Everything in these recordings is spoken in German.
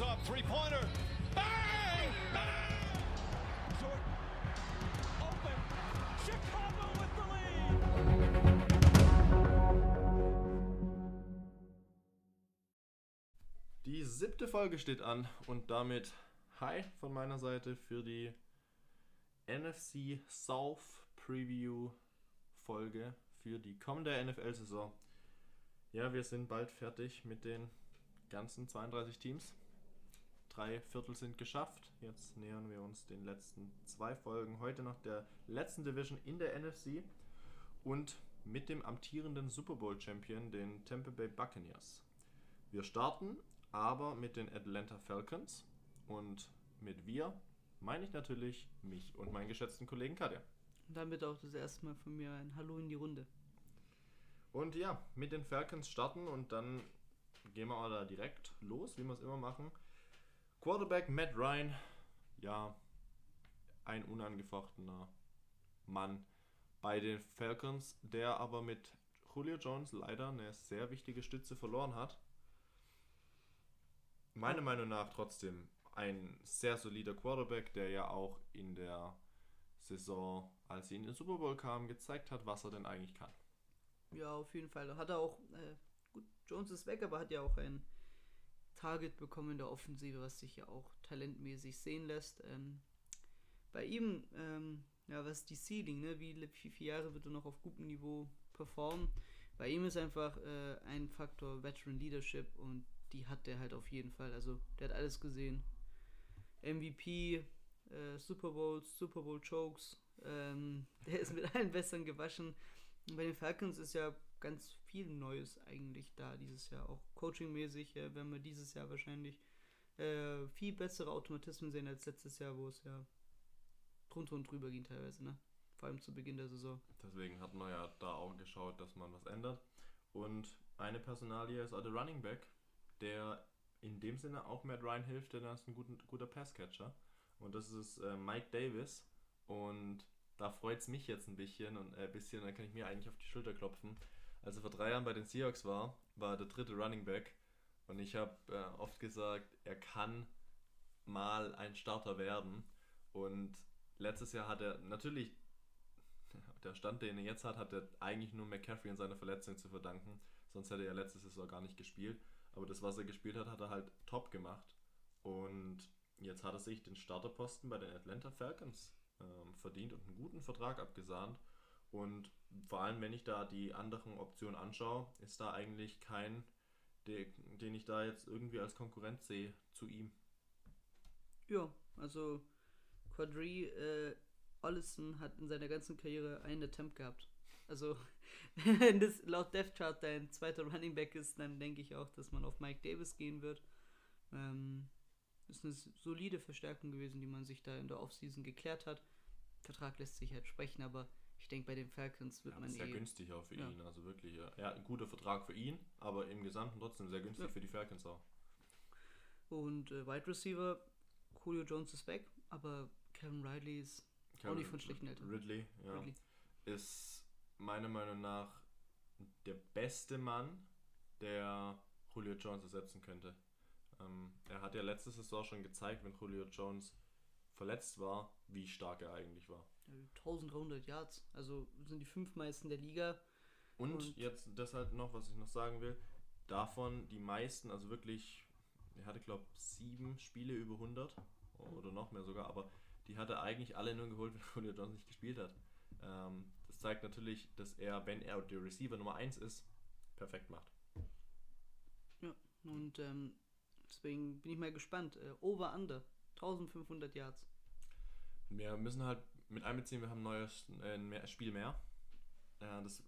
Up, three pointer. Bang! Bang! Jordan open. Chicago with the lead. Die siebte Folge steht an und damit Hi von meiner Seite für die NFC South Preview Folge für die kommende NFL-Saison. Ja, wir sind bald fertig mit den ganzen 32 Teams. Drei Viertel sind geschafft. Jetzt nähern wir uns den letzten zwei Folgen. Heute noch der letzten Division in der NFC und mit dem amtierenden Super Bowl Champion, den Tampa Bay Buccaneers. Wir starten aber mit den Atlanta Falcons und mit wir meine ich natürlich mich und meinen geschätzten Kollegen Katja. Und damit auch das erste Mal von mir ein Hallo in die Runde. Und ja, mit den Falcons starten und dann gehen wir mal da direkt los, wie wir es immer machen. Quarterback Matt Ryan, ja, ein unangefochtener Mann bei den Falcons, der aber mit Julio Jones leider eine sehr wichtige Stütze verloren hat. Meiner Meinung nach trotzdem ein sehr solider Quarterback, der ja auch in der Saison, als sie in den Super Bowl kam, gezeigt hat, was er denn eigentlich kann. Ja, auf jeden Fall. Hat er auch, äh, gut, Jones ist weg, aber hat ja auch ein Target bekommen in der Offensive, was sich ja auch talentmäßig sehen lässt. Ähm, bei ihm, ähm, ja, was die Ceiling, ne? Wie, wie viele Jahre wird er noch auf gutem Niveau performen? Bei ihm ist einfach äh, ein Faktor Veteran Leadership und die hat der halt auf jeden Fall. Also, der hat alles gesehen. MVP, äh, Super Bowls, Super Bowl Chokes. Ähm, der ist mit allen Bessern gewaschen. Und bei den Falcons ist ja ganz viel Neues eigentlich da dieses Jahr. Auch coachingmäßig äh, werden wir dieses Jahr wahrscheinlich äh, viel bessere Automatismen sehen als letztes Jahr, wo es ja drunter und drüber ging teilweise, ne? Vor allem zu Beginn der Saison. Deswegen hat man ja da auch geschaut, dass man was ändert. Und eine Personalie ist auch der Running Back, der in dem Sinne auch Matt Ryan hilft, denn er ist ein guter, guter Passcatcher. Und das ist äh, Mike Davis. Und da freut es mich jetzt ein bisschen und ein äh, bisschen, da kann ich mir eigentlich auf die Schulter klopfen. Als er vor drei Jahren bei den Seahawks war, war er der dritte Running Back. Und ich habe äh, oft gesagt, er kann mal ein Starter werden. Und letztes Jahr hat er natürlich der Stand, den er jetzt hat, hat er eigentlich nur McCaffrey und seiner Verletzung zu verdanken. Sonst hätte er letzte Saison gar nicht gespielt. Aber das, was er gespielt hat, hat er halt top gemacht. Und jetzt hat er sich den Starterposten bei den Atlanta Falcons ähm, verdient und einen guten Vertrag abgesahnt. Und vor allem, wenn ich da die anderen Optionen anschaue, ist da eigentlich kein, den, ich da jetzt irgendwie als Konkurrent sehe zu ihm. Ja, also Quadri äh, Ollison hat in seiner ganzen Karriere einen Attempt gehabt. Also, wenn das laut Death Chart dein zweiter Running Back ist, dann denke ich auch, dass man auf Mike Davis gehen wird. Ähm, ist eine solide Verstärkung gewesen, die man sich da in der Offseason geklärt hat. Vertrag lässt sich halt sprechen, aber ich denke, bei den Falcons wird Ja, man sehr eh. günstig auch für Ja. ihn, also wirklich. Ja, Ja, ein guter Vertrag für ihn, aber im Gesamten trotzdem sehr günstig Ja. für die Falcons auch. Und äh, Wide Receiver, Julio Jones ist weg, aber Kevin Riley ist auch nicht von schlechten Eltern. Ridley, ja, Ridley. ist meiner Meinung nach der beste Mann, der Julio Jones ersetzen könnte. Ähm, er hat ja letzte Saison schon gezeigt, wenn Julio Jones verletzt war, wie stark er eigentlich war. Äh, 1300 Yards, also sind die fünf meisten der Liga. Und, Und- jetzt deshalb noch, was ich noch sagen will, davon die meisten, also wirklich, er hatte glaube sieben Spiele über 100 oder noch mehr sogar, aber die hat er eigentlich alle nur geholt, wenn Julio Jones nicht gespielt hat. Ähm, das zeigt natürlich, dass er, wenn er der Receiver Nummer 1 ist, perfekt macht. Ja, und ähm, deswegen bin ich mal gespannt. Äh, over under 1500 Yards. Wir müssen halt mit einbeziehen, wir haben ein neues äh, mehr, Spiel mehr. Äh, das,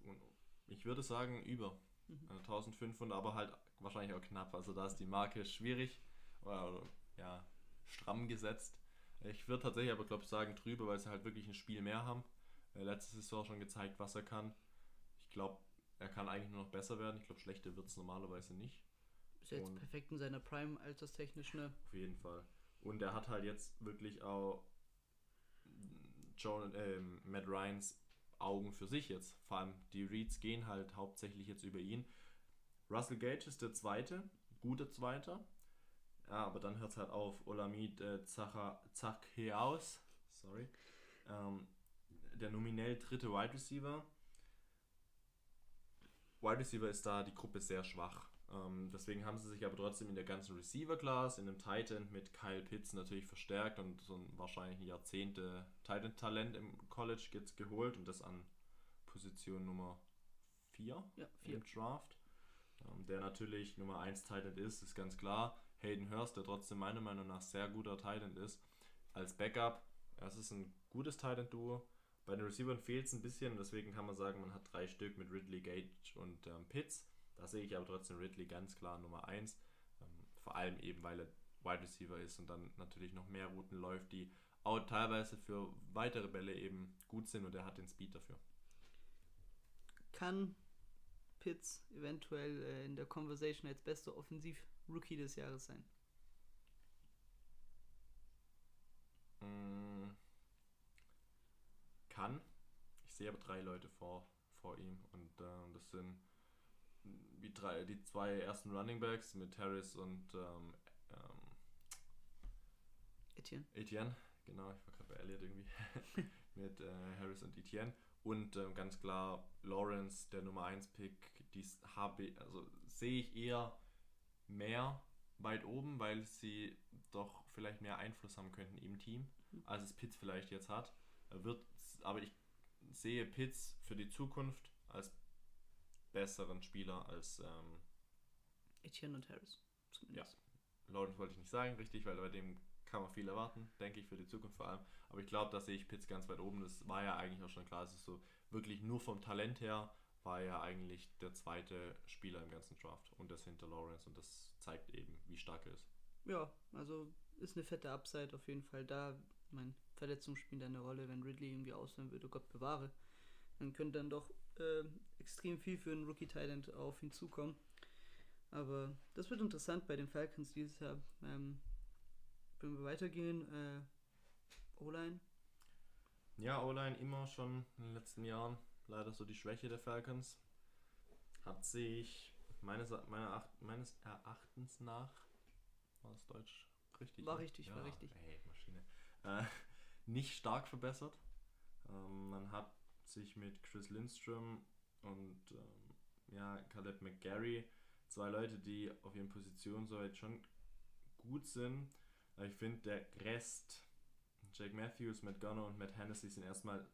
ich würde sagen über äh, 1500, aber halt wahrscheinlich auch knapp. Also da ist die Marke schwierig oder, ja, stramm gesetzt. Ich würde tatsächlich aber glaube sagen drüber, weil sie halt wirklich ein Spiel mehr haben. Äh, letzte Saison schon gezeigt, was er kann. Ich glaube, er kann eigentlich nur noch besser werden. Ich glaube, schlechter wird es normalerweise nicht. Ist jetzt perfekt in seiner Prime alterstechnisch, ne? Auf jeden Fall. Und er hat halt jetzt wirklich auch John, ähm, Matt Ryans Augen für sich jetzt. Vor allem die Reads gehen halt hauptsächlich jetzt über ihn. Russell Gage ist der zweite, guter Zweiter. Ja, aber dann hört es halt auf. Olamid äh, Zaccheaus, sorry, ähm, der nominell dritte Wide Receiver. Wide Receiver ist da die Gruppe sehr schwach. Ähm, deswegen haben sie sich aber trotzdem in der ganzen Receiver-Class, in dem Titan mit Kyle Pitts natürlich verstärkt und so ein wahrscheinlich ein Jahrzehnte Titan-Talent im College jetzt geholt und das an Position Nummer 4 Ja, vier. im Draft. Ähm, der natürlich Nummer 1 Titan ist, ist ganz klar. Hayden Hurst, der trotzdem meiner Meinung nach sehr guter Titan ist, als Backup. Es ist ein gutes Titan-Duo. Bei den Receivern fehlt es ein bisschen, deswegen kann man sagen, man hat drei Stück mit Ridley, Gage und ähm, Pitts. Da sehe ich aber trotzdem Ridley ganz klar Nummer 1. Ähm, vor allem eben, weil er Wide Receiver ist und dann natürlich noch mehr Routen läuft, die auch teilweise für weitere Bälle eben gut sind und er hat den Speed dafür. Kann Pitts eventuell äh, in der Conversation als bester Offensiv-Rookie des Jahres sein? Mm, Kann. Ich sehe aber drei Leute vor, vor ihm und äh, das sind die, drei, die zwei ersten Running Backs mit Harris und ähm, ähm, Etienne. Etienne. Genau, ich war gerade bei Elliott irgendwie. mit äh, Harris und Etienne. Und ähm, ganz klar Lawrence, der Nummer 1 Pick, dies habe also sehe ich eher mehr weit oben, weil sie doch vielleicht mehr Einfluss haben könnten im Team, als es Pitts vielleicht jetzt hat. Er wird, aber ich sehe Pitts für die Zukunft als besseren Spieler als ähm, Etienne und Harris. Zumindest. Lawrence wollte ich nicht sagen, richtig, weil bei dem kann man viel erwarten, denke ich, für die Zukunft vor allem. Aber ich glaube, da sehe ich Pitts ganz weit oben. Das war ja eigentlich auch schon klar. Es ist so wirklich nur vom Talent her war er eigentlich der zweite Spieler im ganzen Draft und das hinter Lawrence und das zeigt eben, wie stark er ist. Ja, also ist eine fette Upside auf jeden Fall da. Mein Verletzung spielt eine Rolle, wenn Ridley irgendwie ausfallen würde, Gott bewahre. Dann könnte dann doch äh, extrem viel für einen Rookie Talent auf ihn zukommen. Aber das wird interessant bei den Falcons dieses Jahr. Ähm, wenn wir weitergehen, äh, O-Line, Ja, O-Line immer schon in den letzten Jahren leider so die Schwäche der Falcons. Hat sich meines, meiner, meines Erachtens nach, war das Deutsch richtig? War ne? richtig, war richtig. Ey, Maschine. Äh, nicht stark verbessert. Ähm, man hat sich mit Chris Lindstrom und ähm, ja, Caleb McGarry, zwei Leute, die auf ihren Positionen soweit schon gut sind. Aber ich finde, der Rest, Jake Matthews, Matt Gunner und Matt Hennessy sind erstmal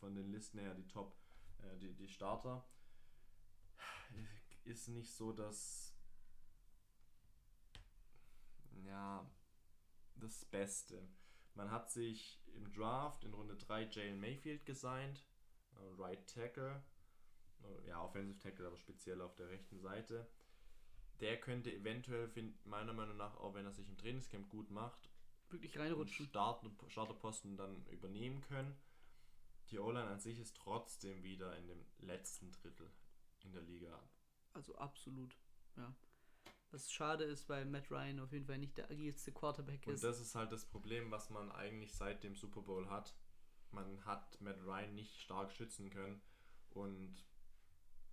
von den Listen her die Top, äh, die, die Starter. Ist nicht so, dass ja das Beste. Man hat sich im Draft in Runde 3 Jalen Mayfield gesigned, Right Tackle, äh, ja, Offensive Tackle, aber speziell auf der rechten Seite. Der könnte eventuell, find, meiner Meinung nach, auch wenn er sich im Trainingscamp gut macht, wirklich reinrutschen. Start, Starterposten dann übernehmen können. Die O-Line an sich ist trotzdem wieder in dem letzten Drittel in der Liga. Also absolut, ja. Was schade ist, weil Matt Ryan auf jeden Fall nicht der agilste Quarterback Und ist. das ist halt das Problem, was man eigentlich seit dem Super Bowl hat. Man hat Matt Ryan nicht stark schützen können. Und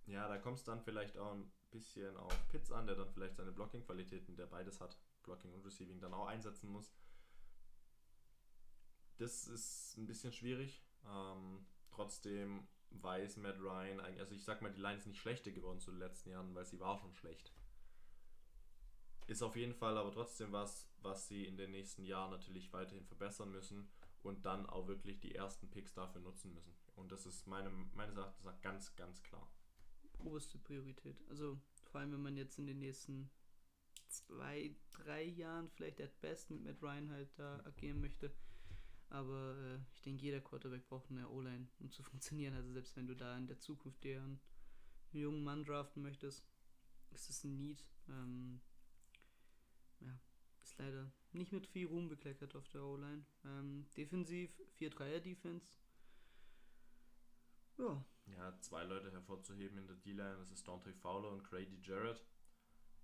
ja, da kommt es dann vielleicht auch ein bisschen auf Pitts an, der dann vielleicht seine Blocking-Qualitäten, der beides hat, Blocking und Receiving, dann auch einsetzen muss. Das ist ein bisschen schwierig. Ähm, trotzdem weiß Matt Ryan eigentlich, also ich sag mal, die Line ist nicht schlechter geworden zu den letzten Jahren, weil sie war schon schlecht. Ist auf jeden Fall aber trotzdem was, was sie in den nächsten Jahren natürlich weiterhin verbessern müssen und dann auch wirklich die ersten Picks dafür nutzen müssen. Und das ist meine, meines Erachtens ganz, ganz klar. oberste Priorität. Also vor allem, wenn man jetzt in den nächsten zwei, drei Jahren vielleicht at best mit Matt Ryan halt da agieren möchte. Aber äh, ich denke, jeder Quarterback braucht eine O-Line, um zu funktionieren. Also selbst wenn du da in der Zukunft dir einen jungen Mann draften möchtest, ist es ein Need. Ähm, ja, ist leider nicht mit viel Ruhm bekleckert auf der O-Line. Ähm, defensiv 4-3er-Defense. Ja, Ja, zwei Leute hervorzuheben in der D-Line, das ist Dante Fowler und Grady Jarrett.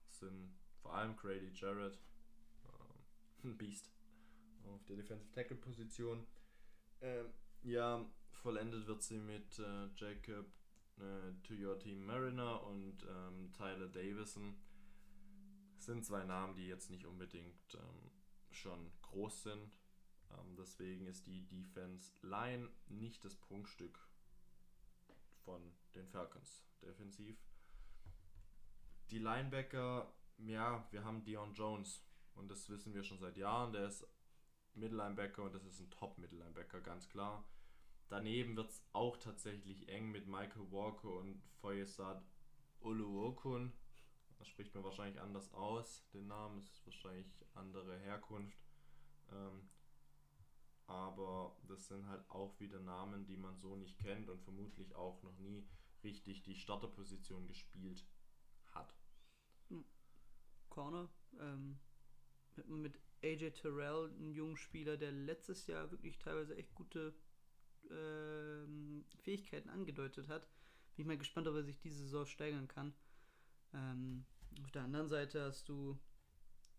Das sind vor allem Grady Jarrett, ähm, ein Beast auf der Defensive Tackle Position. Ähm, ja, vollendet wird sie mit äh, Jacob äh, To Your Team Mariner und ähm, Tyler Davison. sind zwei Namen, die jetzt nicht unbedingt ähm, schon groß sind. Ähm, deswegen ist die Defense Line nicht das Prunkstück von den Falcons defensiv. Die Linebacker, ja, wir haben Dion Jones und das wissen wir schon seit Jahren. Der ist Mittellinebacker und das ist ein Top-Mittellinebacker, ganz klar. Daneben wird es auch tatsächlich eng mit Michael Walker und Foyesad Oluokun. Das spricht man wahrscheinlich anders aus. Den Namen ist wahrscheinlich andere Herkunft. Ähm, aber das sind halt auch wieder Namen, die man so nicht kennt und vermutlich auch noch nie richtig die Starterposition gespielt hat. Corner. Ähm, mit, AJ Terrell, ein junger Spieler, der letztes Jahr wirklich teilweise echt gute ähm, Fähigkeiten angedeutet hat. Bin ich mal gespannt, ob er sich diese Saison steigern kann. Ähm, auf der anderen Seite hast du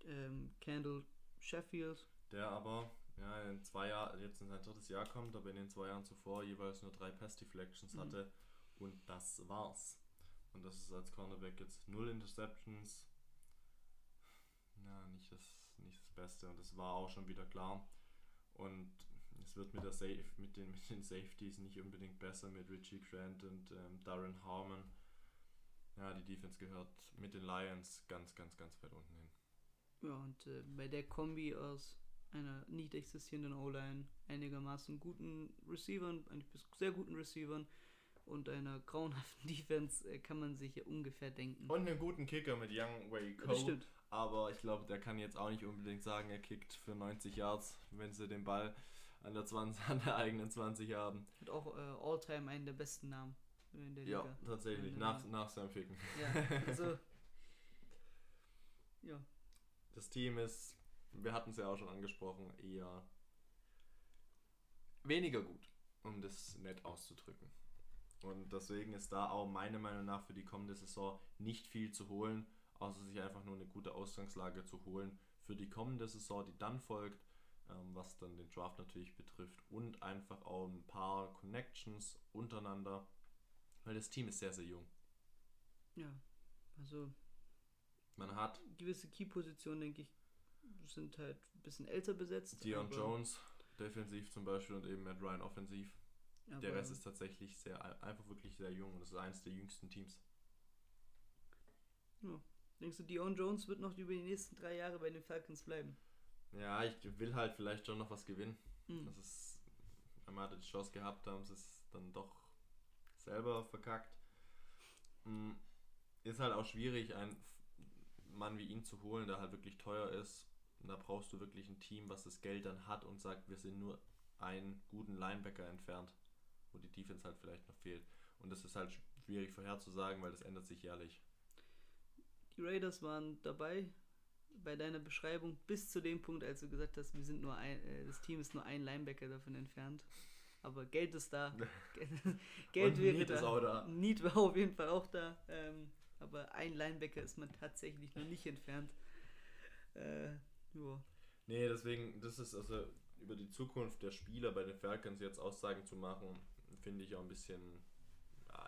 ähm, Kendall Sheffield. Der aber ja, in zwei Jahren, jetzt in sein drittes Jahr kommt, aber in den zwei Jahren zuvor jeweils nur drei Pass Deflections Mhm. hatte und das war's. Und das ist als Cornerback jetzt null Interceptions. Ja, nicht das, nicht das Beste und das war auch schon wieder klar. Und es wird mit, der Safe, mit, den, mit den Safeties nicht unbedingt besser mit Richie Grant und ähm, Darren Harmon. Ja, die Defense gehört mit den Lions ganz, ganz, ganz weit unten hin. Ja, und äh, bei der Kombi aus einer nicht existierenden O-Line, einigermaßen guten Receivern, eigentlich bis sehr guten Receivern und einer grauenhaften Defense äh, kann man sich ja ungefähr denken. Und einen guten Kicker mit Young Ja, Ko. das stimmt. Aber ich glaube, der kann jetzt auch nicht unbedingt sagen, er kickt für 90 Yards, wenn sie den Ball an der, 20, an der eigenen 20 haben. Hat auch äh, All-Time einen der besten Namen in der Ja, Liga. tatsächlich, Ja, nach, ja. nach seinem Ficken. Ja, also. ja. Das Team ist, wir hatten es ja auch schon angesprochen, eher weniger gut, um das nett auszudrücken. Und deswegen ist da auch meiner Meinung nach für die kommende Saison nicht viel zu holen, außer sich einfach nur eine gute Ausgangslage zu holen für die kommende Saison, die dann folgt, ähm, was dann den Draft natürlich betrifft und einfach auch ein paar Connections untereinander, weil das Team ist sehr, sehr jung. Ja. Also Man hat gewisse Key-Positionen, denke ich, sind halt ein bisschen älter besetzt. Dion Jones defensiv zum Beispiel und eben Matt Ryan offensiv. Der Rest ist tatsächlich sehr, einfach wirklich sehr jung und es ist eines der jüngsten Teams. Denkst du, Dion Jones wird noch über die nächsten drei Jahre bei den Falcons bleiben? Ja, ich will halt vielleicht schon noch was gewinnen. Hm. Das ist, man hatte die Chance gehabt, haben sie es dann doch selber verkackt. Hm, Ist halt auch schwierig, einen Mann wie ihn zu holen, der halt wirklich teuer ist. Da brauchst du wirklich ein Team, was das Geld dann hat und sagt, wir sind nur einen guten Linebacker entfernt, wo die Defense halt vielleicht noch fehlt. Und das ist halt schwierig vorherzusagen, weil das ändert sich jährlich. Die Raiders waren dabei bei deiner Beschreibung bis zu dem Punkt, als du gesagt hast, wir sind nur ein, äh, das Team ist nur ein Linebacker davon entfernt. Aber Geld ist da. Geld wäre Need da. ist auch da. Need war auf jeden Fall auch da. Ähm, aber ein Linebacker ist man tatsächlich noch nicht entfernt. Äh, ja. Nee, deswegen, das ist also über die Zukunft der Spieler bei den Falcons jetzt Aussagen zu machen, finde ich auch ein bisschen ja,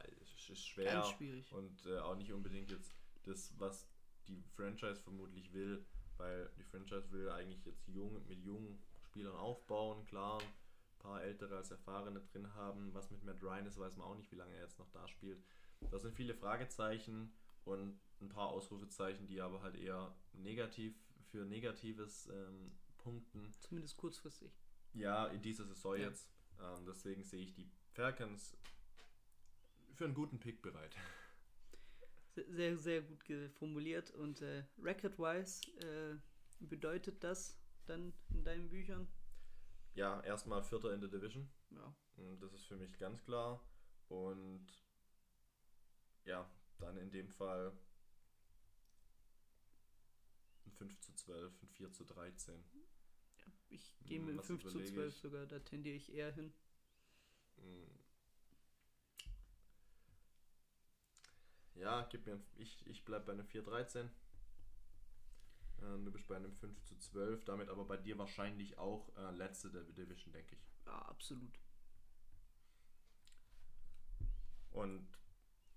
ist schwer Ganz schwierig. und äh, auch nicht unbedingt jetzt das, was die Franchise vermutlich will, weil die Franchise will eigentlich jetzt jung mit jungen Spielern aufbauen, klar, paar ältere als erfahrene drin haben. Was mit Matt Ryan ist, weiß man auch nicht, wie lange er jetzt noch da spielt. Da sind viele Fragezeichen und ein paar Ausrufezeichen, die aber halt eher negativ für negatives ähm, Punkten. Zumindest kurzfristig. Ja, in dieser Saison Ja. jetzt. Ähm, deswegen sehe ich die Falcons für einen guten Pick bereit. Se- Sehr, sehr gut formuliert. Und äh, record-wise äh, bedeutet das dann in deinen Büchern? Ja, erstmal Vierter in der Division. Ja. Und Das ist für mich ganz klar. Und ja, dann in dem Fall ein 5 zu 12, ein 4 zu 13. Ich gehe Hm, mit was 5 zu überlege 12 ich? sogar, da tendiere ich eher hin. Mm. Ja, gib mir ein, ich, ich bleib bei einem 4-13. Ähm, du bist bei einem 5 zu 12, damit aber bei dir wahrscheinlich auch äh, letzte der Division, denke ich. Ja, absolut. Und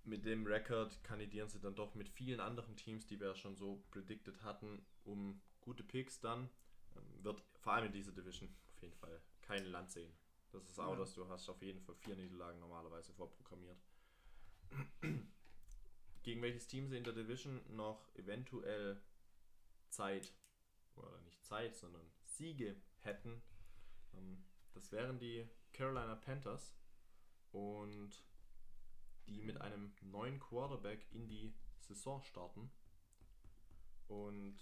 mit dem Rekord kandidieren sie dann doch mit vielen anderen Teams, die wir ja schon so predicted hatten, um gute Picks dann. Ähm, wird vor allem in dieser Division auf jeden Fall kein Land sehen. Das ist auch, Ja. dass du hast auf jeden Fall vier Niederlagen normalerweise vorprogrammiert. Gegen welches Team sie in der Division noch eventuell Zeit, oder nicht Zeit, sondern Siege hätten, ähm, das wären die Carolina Panthers. Und die mit einem neuen Quarterback in die Saison starten. Und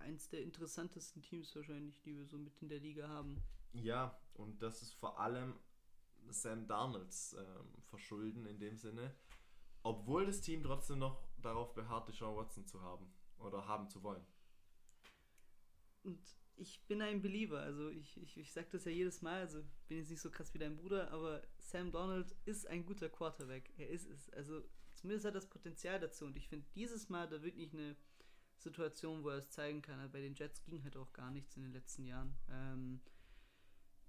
eins der interessantesten Teams wahrscheinlich, die wir so mit in der Liga haben. ja, und das ist vor allem Sam Darnolds ähm, Verschulden in dem Sinne, obwohl das Team trotzdem noch darauf beharrt, Sean Watson zu haben oder haben zu wollen. Und ich bin ein Believer, also ich, ich, ich sag das ja jedes Mal, also bin jetzt nicht so krass wie dein Bruder, aber Sam Donald ist ein guter Quarterback. Er ist es. Also zumindest hat er das Potenzial dazu. Und ich finde dieses Mal da wirklich eine Situation, wo er es zeigen kann. Bei den Jets ging halt auch gar nichts in den letzten Jahren. Ähm,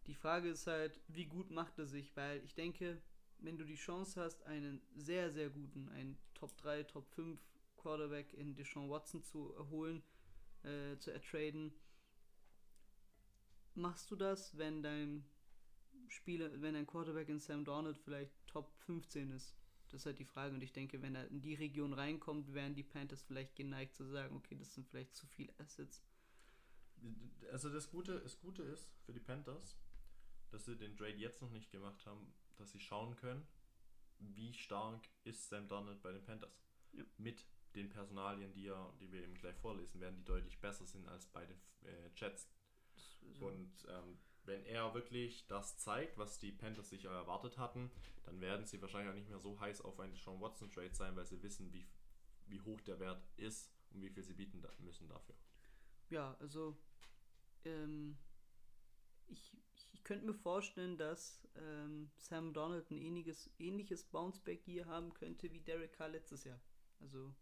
die Frage ist halt, wie gut macht er sich? Weil ich denke, wenn du die Chance hast, einen sehr, sehr guten, einen Top 3, Top 5 Quarterback in Deshaun Watson zu erholen, äh, zu ertraden, machst du das, wenn dein Spieler, wenn dein Quarterback in Sam Darnold vielleicht Top 15 ist? Das ist halt die Frage. Und ich denke, wenn er in die Region reinkommt, wären die Panthers vielleicht geneigt zu sagen, okay, das sind vielleicht zu viele Assets. Also das Gute, das Gute ist für die Panthers, dass sie den Trade jetzt noch nicht gemacht haben, dass sie schauen können, wie stark ist Sam Darnold bei den Panthers. Ja. Mit den Personalien, die, ja, die wir eben gleich vorlesen werden, die deutlich besser sind als bei den äh, Jets. Und ähm, wenn er wirklich das zeigt, was die Panthers sich erwartet hatten, dann werden sie wahrscheinlich auch nicht mehr so heiß auf einen Sean Watson Trade sein, weil sie wissen, wie, wie hoch der Wert ist und wie viel sie bieten da müssen dafür. ja, also ähm, ich, ich könnte mir vorstellen, dass ähm, Sam Donald ein ähnliches, ähnliches Bounceback hier haben könnte wie Derek Carr letztes Jahr. Also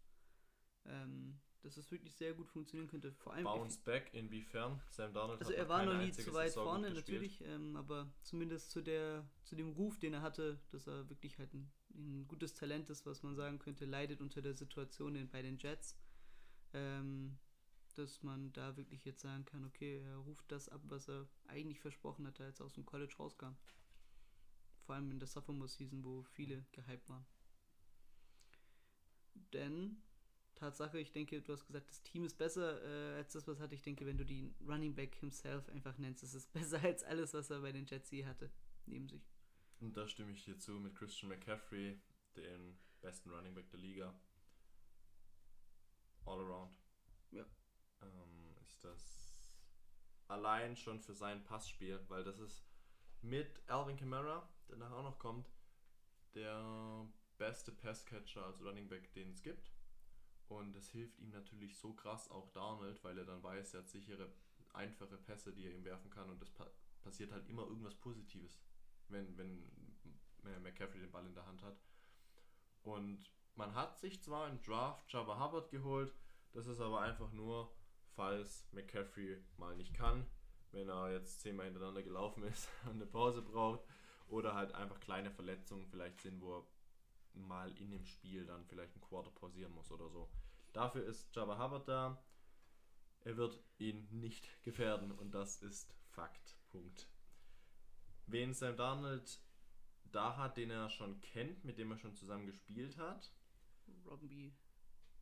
ähm, dass es wirklich sehr gut funktionieren könnte. Vor allem Bounce back, inwiefern? Sam Darnold Also er war noch nie zu weit Saison vorne, natürlich, ähm, aber zumindest zu der, zu dem Ruf, den er hatte, dass er wirklich halt ein, ein gutes Talent ist, was man sagen könnte, leidet unter der Situation in, bei den Jets. Ähm, dass man da wirklich jetzt sagen kann, okay, er ruft das ab, was er eigentlich versprochen hatte, als er aus dem College rauskam. Vor allem in der Sophomore-Season, wo viele gehypt waren. Denn Tatsache, ich denke, du hast gesagt, das Team ist besser äh, als das, was hatte. Ich denke, wenn du den Running Back himself einfach nennst, ist es besser als alles, was er bei den Jets je hatte, neben sich. Und da stimme ich dir zu mit Christian McCaffrey, den besten Running Back der Liga. All around. Ja. Ähm, ist das allein schon für sein Passspiel, weil das ist mit Alvin Kamara, der nachher auch noch kommt, der beste Passcatcher als Running Back, den es gibt. Und es hilft ihm natürlich so krass, auch Darnold, weil er dann weiß, er hat sichere, einfache Pässe, die er ihm werfen kann und es pa passiert halt immer irgendwas Positives, wenn, wenn McCaffrey den Ball in der Hand hat. Und man hat sich zwar im Draft Jabba Hubbard geholt, das ist aber einfach nur, falls McCaffrey mal nicht kann, wenn er jetzt zehnmal hintereinander gelaufen ist und eine Pause braucht oder halt einfach kleine Verletzungen vielleicht sind, wo er mal in dem Spiel dann vielleicht ein Quarter pausieren muss oder so. Dafür ist Jabba Hubbard da. Er wird ihn nicht gefährden und das ist Fakt. Punkt. Wen Sam Darnold da hat, den er schon kennt, mit dem er schon zusammen gespielt hat, Robbie,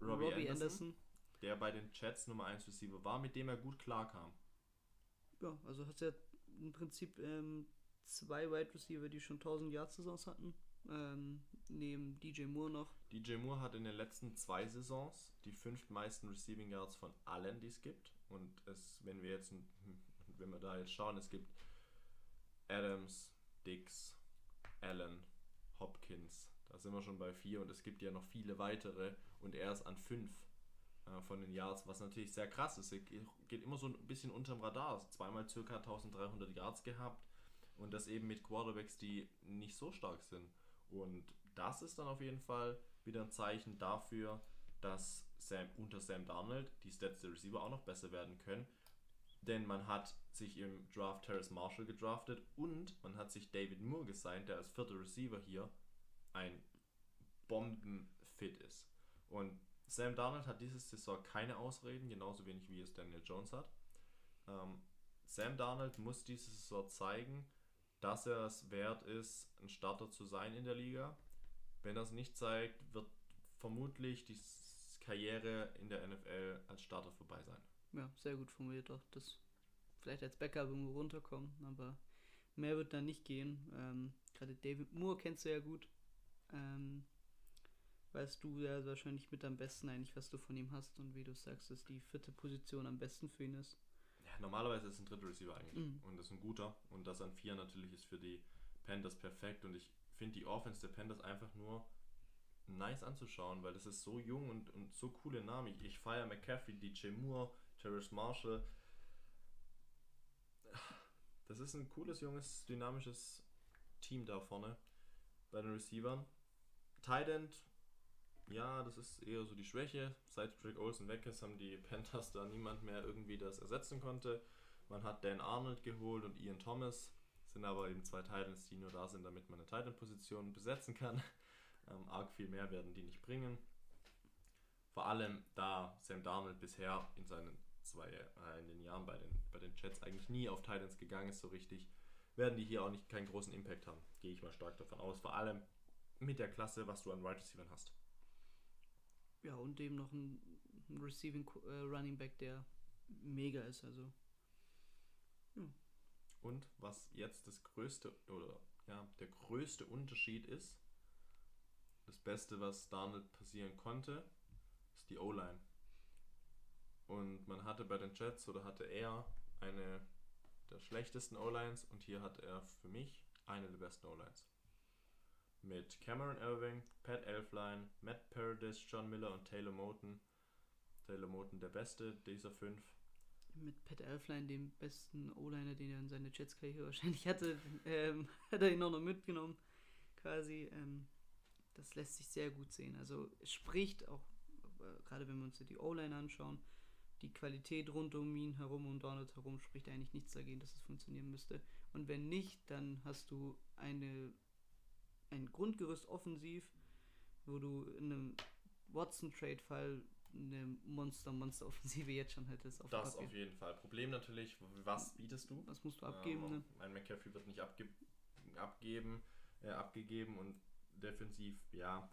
Robbie, Robbie Anderson, Anderson. der bei den Jets Nummer 1 Receiver war, mit dem er gut klarkam. Ja, also hat ja im Prinzip ähm, zwei Wide Receiver, die schon 1000 Yards Saisons hatten. Ähm, neben DJ Moore noch. DJ Moore hat in den letzten zwei Saisons die fünf meisten Receiving Yards von allen, die es gibt. Und es, wenn wir jetzt, wenn wir da jetzt schauen, es gibt Adams, Dix, Allen, Hopkins. Da sind wir schon bei vier und es gibt ja noch viele weitere und er ist an fünf äh, von den Yards, was natürlich sehr krass ist. Er ge- geht immer so ein bisschen unterm Radar. Zweimal circa 1300 Yards gehabt und das eben mit Quarterbacks, die nicht so stark sind. Und das ist dann auf jeden Fall wieder ein Zeichen dafür, dass Sam, unter Sam Darnold die Stats der Receiver auch noch besser werden können. Denn man hat sich im Draft Terrace Marshall gedraftet und man hat sich David Moore gesigned, der als vierter Receiver hier ein bombenfit ist. Und Sam Darnold hat diese Saison keine Ausreden, genauso wenig wie es Daniel Jones hat. Ähm, Sam Darnold muss diese Saison zeigen, dass er es wert ist, ein Starter zu sein in der Liga. Wenn er es nicht zeigt, wird vermutlich die Karriere in der NFL als Starter vorbei sein. Ja, sehr gut formuliert auch. Das vielleicht als Backup irgendwo runterkommen, aber mehr wird da nicht gehen. Ähm, Gerade David Moore kennst du ja gut. Ähm, weißt du ja wahrscheinlich mit am besten eigentlich, was du von ihm hast und wie du sagst, dass die vierte Position am besten für ihn ist. Ja, normalerweise ist es ein dritter Receiver eigentlich Mhm. und das ist ein guter und das an vier natürlich ist für die Panthers perfekt und ich finde die Offense der Panthers einfach nur nice anzuschauen, weil das ist so jung und, und so coole Namen. Ich, ich feiere McCaffrey, DJ Moore, Terrace Marshall. Das ist ein cooles, junges, dynamisches Team da vorne bei den Receivern. Tight End, ja, das ist eher so die Schwäche. Seit Drake Olsen weg ist, haben die Panthers da niemand mehr irgendwie das ersetzen konnte. Man hat Dan Arnold geholt und Ian Thomas, sind aber eben zwei Titans, die nur da sind, damit man eine Titan-Position besetzen kann. Ähm, arg viel mehr werden die nicht bringen. Vor allem, da Sam Darnold bisher in seinen zwei äh, in den Jahren bei den, bei den Jets eigentlich nie auf Titans gegangen ist, so richtig, werden die hier auch nicht keinen großen Impact haben. Gehe ich mal stark davon aus. Vor allem mit der Klasse, was du an Wide Receivers hast. Ja, und eben noch ein, ein Receiving äh, Running Back, der mega ist. Also Und was jetzt das größte oder ja, der größte Unterschied ist, das Beste, was Darnold passieren konnte, ist die O-Line. Und man hatte bei den Jets oder hatte er eine der schlechtesten O-Lines und hier hat er für mich eine der besten O-Lines. Mit Cameron Irving, Pat Elfline, Matt Paradis, John Miller und Taylor Moten. Taylor Moten der beste dieser fünf. mit Pat Elfline, dem besten O-Liner, den er in seiner Jets-Karriere wahrscheinlich hatte, ähm, hat er ihn auch noch mitgenommen. Quasi. Ähm, das lässt sich sehr gut sehen. Also spricht auch, äh, gerade wenn wir uns die O-Line anschauen, die Qualität rund um ihn herum und Donald herum spricht eigentlich nichts dagegen, dass es funktionieren müsste. Und wenn nicht, dann hast du eine, ein Grundgerüst offensiv, wo du in einem Watson-Trade-Fall eine Monster-Monster-Offensive jetzt schon hättest. Auf Das Papier. auf jeden Fall. Problem natürlich, was bietest du? Was musst du abgeben, Ähm, ne? Ein McCaffrey wird nicht abge abgeben, äh, abgegeben und defensiv, ja.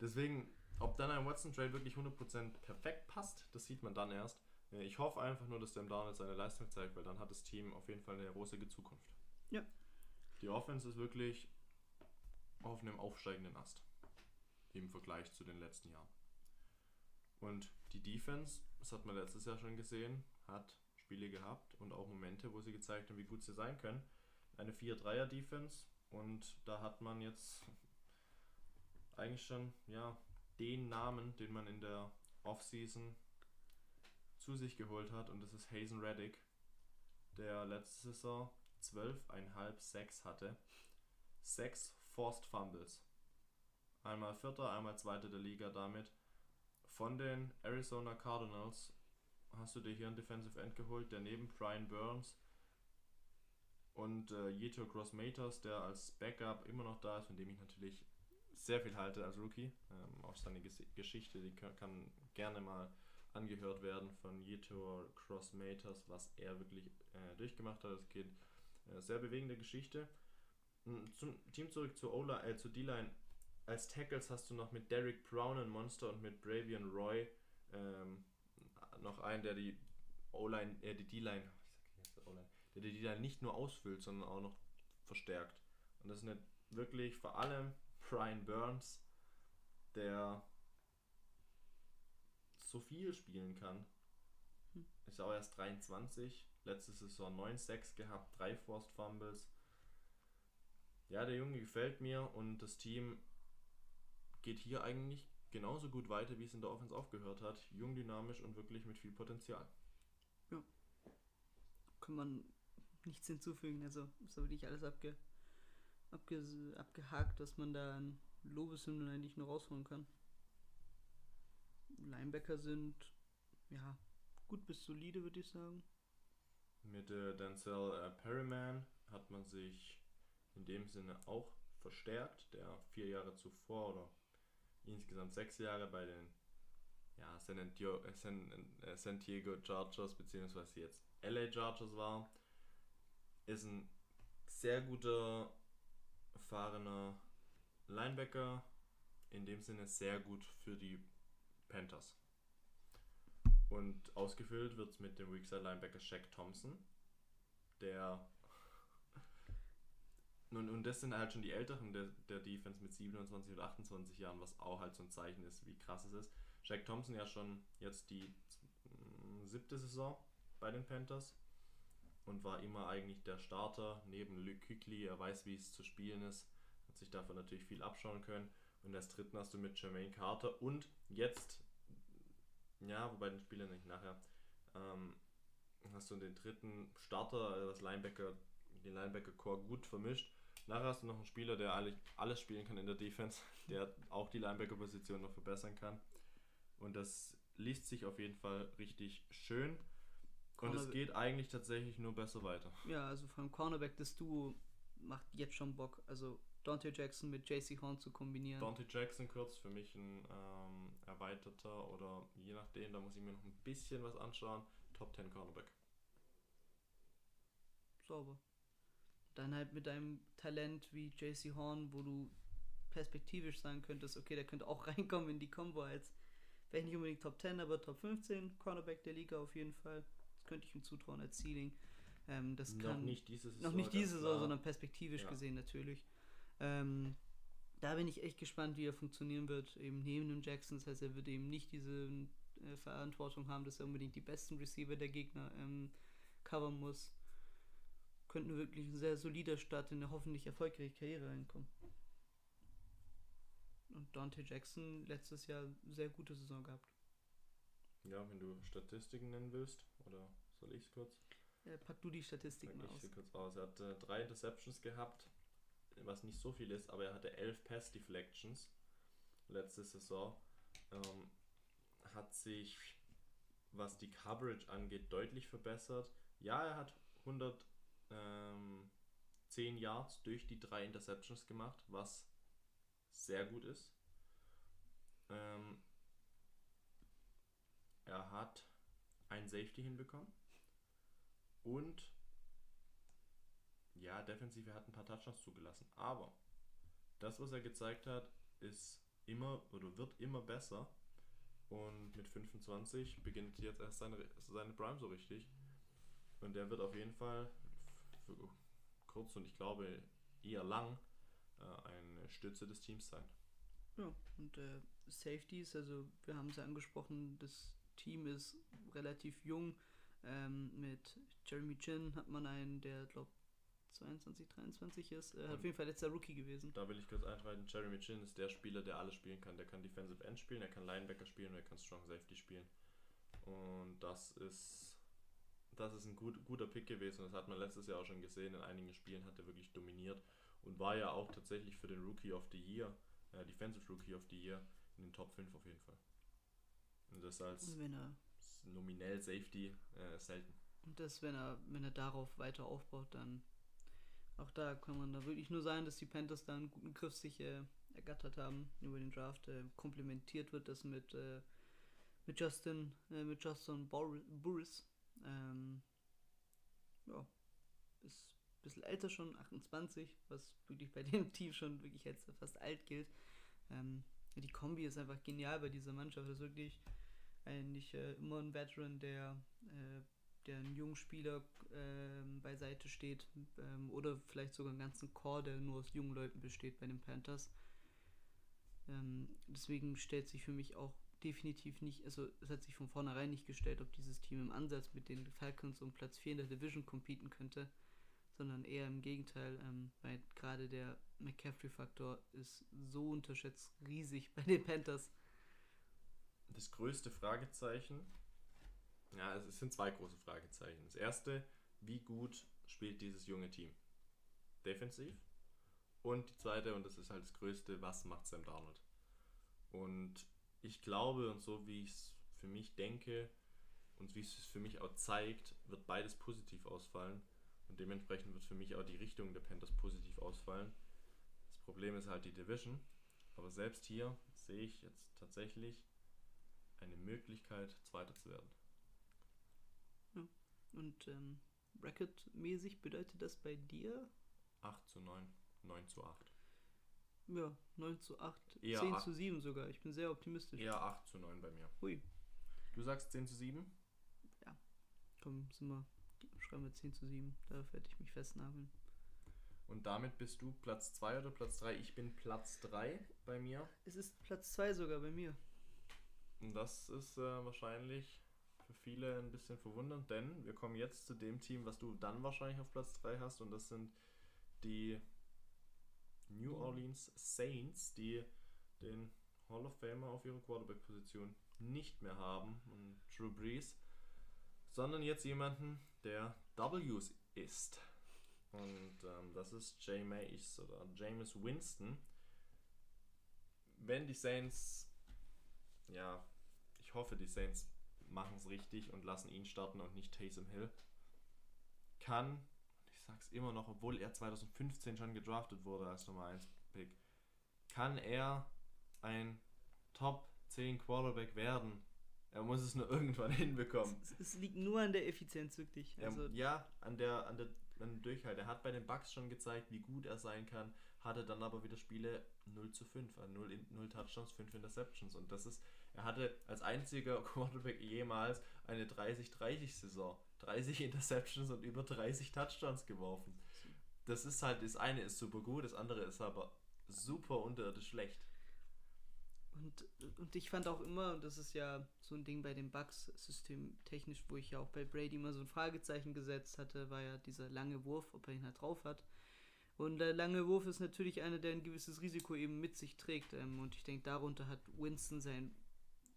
Deswegen, ob dann ein Watson-Trade wirklich 100% perfekt passt, das sieht man dann erst. Äh, Ich hoffe einfach nur, dass Sam Darnold seine Leistung zeigt, weil dann hat das Team auf jeden Fall eine rosige Zukunft. Ja. Die Offense ist wirklich auf einem aufsteigenden Ast. Im Vergleich zu den letzten Jahren. Und die Defense, das hat man letztes Jahr schon gesehen, hat Spiele gehabt und auch Momente, wo sie gezeigt haben, wie gut sie sein können. Eine 4-3er-Defense und da hat man jetzt eigentlich schon ja, den Namen, den man in der Offseason zu sich geholt hat und das ist Hazen Reddick, der letzte Saison 12,5 Sacks hatte. Sechs Forced Fumbles. Einmal Vierter, einmal Zweiter der Liga damit. Von den Arizona Cardinals hast du dir hier einen Defensive End geholt, der neben Brian Burns und äh, Cross Maters, der als Backup immer noch da ist, von dem ich natürlich sehr viel halte als Rookie. Ähm, auch seine Ges Geschichte, die kann, gerne mal angehört werden von Yeto Cross Maters, was er wirklich äh, durchgemacht hat. Es geht äh, sehr bewegende Geschichte. Mm, Zum Team zurück zur O-Line, äh, zur D-Line. Als Tackles hast du noch mit Derek Brown ein Monster und mit Bravian Roy ähm, noch einen, der die O-Line, äh, die D-Line, der die D-Line nicht nur ausfüllt, sondern auch noch verstärkt. Und das ist eine, wirklich vor allem Brian Burns, der so viel spielen kann. Hm. Ist auch erst 23, letzte Saison 9-6 gehabt, drei Forced Fumbles. Ja, der Junge gefällt mir und das Team geht hier eigentlich genauso gut weiter, wie es in der Offense aufgehört hat. Jung, dynamisch und wirklich mit viel Potenzial. kann man nichts hinzufügen. Also ist da wirklich alles abge, abge, abgehakt, dass man da ein Lobeshymnen eigentlich nur rausholen kann. Linebacker sind ja gut bis solide, würde ich sagen. Mit äh, Denzel äh, Perryman hat man sich in dem Sinne auch verstärkt, der vier Jahre zuvor oder insgesamt sechs Jahre bei den ja, San, äh, San, äh, San Diego Chargers beziehungsweise jetzt LA Chargers war. Ist ein sehr guter, erfahrener Linebacker, in dem Sinne sehr gut für die Panthers. Und ausgefüllt wird es mit dem Weakside Linebacker Shaq Thompson, der nun, und das sind halt schon die Älteren der, der Defense mit 27 oder 28 Jahren, was auch halt so ein Zeichen ist, wie krass es ist. Shaq Thompson ja schon jetzt die mm, siebte Saison bei den Panthers und war immer eigentlich der Starter neben Luke Kuechly. Er weiß, wie es zu spielen ist, hat sich davon natürlich viel abschauen können. Und als dritten hast du mit Jermaine Carter und jetzt, ja, wobei den Spieler nicht nachher, ähm, hast du den dritten Starter, also das Linebacker, den Linebacker-Core gut vermischt. Nachher hast du noch einen Spieler, der eigentlich alles spielen kann in der Defense, der auch die Linebacker-Position noch verbessern kann. Und das liest sich auf jeden Fall richtig schön. Und es geht eigentlich tatsächlich nur besser weiter. Ja, also vom Cornerback das Duo macht jetzt schon Bock. Also Dante Jackson mit JC Horn zu kombinieren. Dante Jackson kurz für mich ein ähm, erweiterter oder je nachdem, da muss ich mir noch ein bisschen was anschauen. Top 10 Cornerback. Sauber. Dann halt mit einem Talent wie JC Horn, wo du perspektivisch sagen könntest, okay, der könnte auch reinkommen in die Combo als, vielleicht nicht unbedingt Top 10, aber Top 15 Cornerback der Liga auf jeden Fall. Das könnte ich ihm zutrauen als Ceiling. Ähm, das noch kann, nicht diese Saison. noch nicht diese Saison, sondern perspektivisch Ja. gesehen natürlich. Ähm, da bin ich echt gespannt, wie er funktionieren wird, eben neben dem Jackson. Das heißt, er wird eben nicht diese äh, Verantwortung haben, dass er unbedingt die besten Receiver der Gegner ähm, covern muss. Könnte wirklich ein sehr solider Start in eine hoffentlich erfolgreiche Karriere reinkommen. Und Dante Jackson letztes Jahr sehr gute Saison gehabt. Ja, wenn du Statistiken nennen willst, oder soll ich es kurz? Äh, pack du die Statistiken Sag mal ich aus. kurz aus. Er hatte drei Interceptions gehabt, was nicht so viel ist, aber er hatte elf Pass Deflections letzte Saison. Ähm, hat sich, was die Coverage angeht, deutlich verbessert. Ja, er hat 110 Yards durch die drei Interceptions gemacht, was sehr gut ist. Ähm, er hat ein Safety hinbekommen. Und ja, defensiv, er hat ein paar Touchdowns zugelassen. Aber das, was er gezeigt hat, ist immer oder wird immer besser. Und mit 25 beginnt jetzt erst seine, seine Prime so richtig. Und der wird auf jeden Fall für kurz und ich glaube eher lang äh, eine Stütze des Teams sein. Ja, und äh, Safeties, also wir haben es ja angesprochen, das Team ist relativ jung. Ähm, mit Jeremy Chin hat man einen, der glaube 22, 23 ist. Hat auf jeden Fall letzter Rookie gewesen. Da will ich kurz eintreten. Jeremy Chin ist der Spieler, der alles spielen kann. Der kann Defensive End spielen, er kann Linebacker spielen und er kann Strong Safety spielen. Und das ist, das ist ein gut, guter Pick gewesen. Das hat man letztes Jahr auch schon gesehen. In einigen Spielen hat er wirklich dominiert und war ja auch tatsächlich für den Rookie of the Year, äh, Defensive Rookie of the Year, in den Top 5 auf jeden Fall. Und das als er nominell Safety äh, selten. und das, wenn er, wenn er darauf weiter aufbaut, dann auch da kann man da wirklich nur sagen, dass die Panthers da einen guten Griff sich äh, ergattert haben über den Draft. Äh, komplementiert wird das mit, äh, mit Justin, äh, mit Justin Bor- Burris. Ähm, ja, ist ein bisschen älter schon, 28, was wirklich bei dem Team schon wirklich als fast alt gilt. Ähm, die Kombi ist einfach genial bei dieser Mannschaft. Das ist wirklich eigentlich äh, immer ein Veteran, der, äh, der einen jungen Spieler ähm, beiseite steht. Ähm, oder vielleicht sogar einen ganzen Core, der nur aus jungen Leuten besteht bei den Panthers. Ähm, deswegen stellt sich für mich auch definitiv nicht, also es hat sich von vornherein nicht gestellt, ob dieses Team im Ansatz mit den Falcons um Platz 4 in der Division competen könnte, sondern eher im Gegenteil, ähm, weil gerade der McCaffrey-Faktor ist so unterschätzt riesig bei den Panthers. das größte Fragezeichen, ja, es sind zwei große Fragezeichen. Das erste, wie gut spielt dieses junge Team? Defensiv. Und die zweite, und das ist halt das größte, was macht Sam Darnold? Und ich glaube, und so wie ich es für mich denke und wie es für mich auch zeigt, wird beides positiv ausfallen. Und dementsprechend wird für mich auch die Richtung der Panthers positiv ausfallen. Das Problem ist halt die Division. Aber selbst hier sehe ich jetzt tatsächlich eine Möglichkeit, Zweiter zu werden. Und ähm, Bracket-mäßig bedeutet das bei dir 8 zu 9, 9 zu 8. ja 9 zu 8, Eher 10 acht. zu 7 sogar. Ich bin sehr optimistisch. Eher 8 zu 9 bei mir. Hui, Du sagst 10 zu 7? komm, sind wir, schreiben wir 10 zu 7. Darauf werde ich mich festnageln. Und damit bist du Platz 2 oder Platz 3? Ich bin Platz 3 bei mir. Es ist Platz 2 sogar bei mir. Und das ist äh, wahrscheinlich für viele ein bisschen verwundernd, denn wir kommen jetzt zu dem Team, was du dann wahrscheinlich auf Platz 3 hast. Und das sind die New Orleans Saints, die den Hall of Famer auf ihrer Quarterback-Position nicht mehr haben, und Drew Brees, sondern jetzt jemanden, der W's ist. Und ähm, das ist Jameis oder Jameis Winston. Wenn die Saints, ja, ich hoffe, die Saints machen es richtig und lassen ihn starten und nicht Taysom Hill, kann, sag's immer noch, obwohl er 2015 schon gedraftet wurde als Nummer 1 Pick, kann er ein Top 10 Quarterback werden. Er muss es nur irgendwann hinbekommen. Es, es liegt nur an der Effizienz, wirklich. Er, Also, ja, an der, an der an Durchhalt. Er hat bei den Bucks schon gezeigt, wie gut er sein kann, hatte dann aber wieder Spiele 0 zu 5, also 0, in, 0 Touchdowns, 5 Interceptions. Und das ist, er hatte als einziger Quarterback jemals eine 30-30-Saison. 30 Interceptions und über 30 Touchdowns geworfen. Das ist halt, das eine ist super gut, das andere ist aber super unterirdisch schlecht. Und, und ich fand auch immer, und das ist ja so ein Ding bei dem Bugs systemtechnisch, wo ich ja auch bei Brady immer so ein Fragezeichen gesetzt hatte, war ja dieser lange Wurf, ob er ihn halt drauf hat. Und der lange Wurf ist natürlich einer, der ein gewisses Risiko eben mit sich trägt. Ähm, und ich denke, darunter hat Winston sein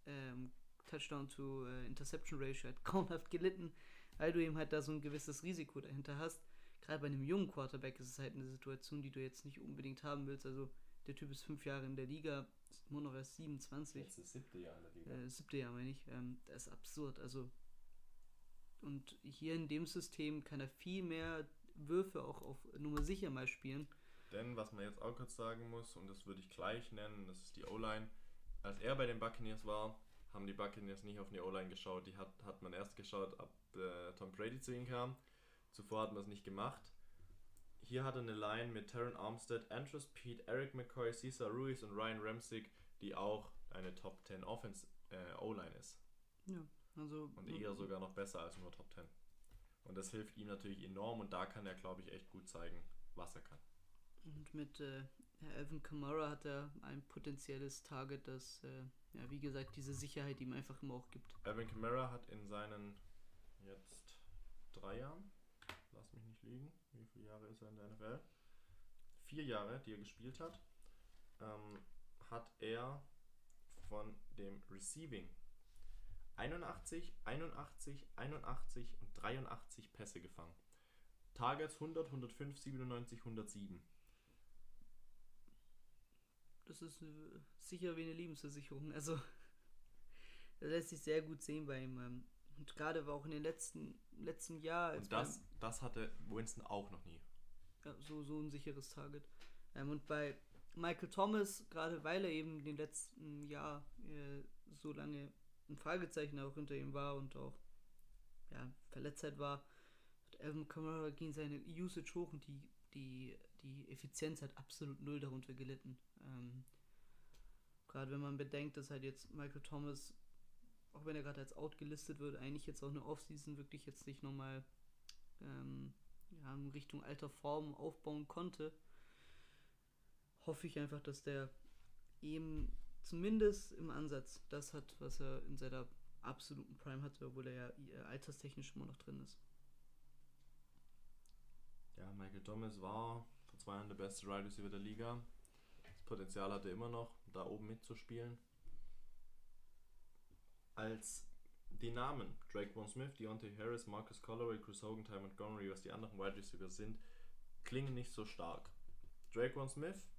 ähm, Touchdown to äh, hat grauenhaft gelitten, weil du eben halt da so ein gewisses Risiko dahinter hast. Gerade bei einem jungen Quarterback ist es halt eine Situation, die du jetzt nicht unbedingt haben willst. Also der Typ ist fünf Jahre in der Liga, ist immer noch erst 27 das siebte Jahr in der Liga. äh, siebte Jahr meine ich, ähm, das ist absurd. Also und hier in dem System kann er viel mehr Würfe auch auf Nummer sicher mal spielen. Denn was man jetzt auch kurz sagen muss, und das würde ich gleich nennen, das ist die O-Line. Als er bei den Buccaneers war, haben die Buccaneers nicht auf die O-Line geschaut. Die hat, hat man erst geschaut, ab äh, Tom Brady zu ihnen kam. Zuvor hat man es nicht gemacht. Hier hat er eine Line mit Taron Armstead, Andrews Pete, Eric McCoy, Cesar Ruiz und Ryan Ramsey, die auch eine Top 10 Offense äh, O-Line ist. Ja, also Und eher sogar noch besser als nur Top 10. Und das hilft ihm natürlich enorm und da kann er, glaube ich, echt gut zeigen, was er kann. und mit äh, Alvin Kamara hat er ein potenzielles Target, das äh, ja wie gesagt diese Sicherheit ihm einfach immer auch gibt. Alvin Kamara hat in seinen jetzt drei Jahren, lass mich nicht lügen, wie viele Jahre ist er in der NFL? Vier Jahre, die er gespielt hat, ähm, hat er von dem Receiving 81, 81, 81 und 83 Pässe gefangen. Targets 100, 105, 97, 107. Das ist äh, sicher wie eine Lebensversicherung. Also das lässt sich sehr gut sehen bei ihm. Ähm, und gerade war auch in den letzten letzten Jahr Und das, das hatte Winston auch noch nie. ja, so, so ein sicheres Target. Ähm, und bei Michael Thomas, gerade weil er eben in den letzten Jahr äh, so lange ein Fragezeichen auch hinter ihm war und auch ja, Verletztheit war, hat Alvin Kamara ging seine Usage hoch und die, die, die Effizienz hat absolut null darunter gelitten. Ähm, gerade wenn man bedenkt, dass halt jetzt Michael Thomas, auch wenn er gerade als out gelistet wird, eigentlich jetzt auch eine Offseason wirklich jetzt nicht nochmal ähm, ja, in Richtung alter Form aufbauen konnte, hoffe ich einfach, dass der eben zumindest im Ansatz das hat, was er in seiner absoluten Prime hatte, obwohl er ja äh, alterstechnisch immer noch drin ist. Ja, Michael Thomas war zwei Jahren der beste Wide Receiver der Liga. Das Potenzial hatte er immer noch, da oben mitzuspielen. Als die Namen Drake Von Smith, Deontay Harris, Marcus Callaway, Chris Hogan, Ty Montgomery, was die anderen Wide Receiver sind, klingen nicht so stark. Drake Von Smith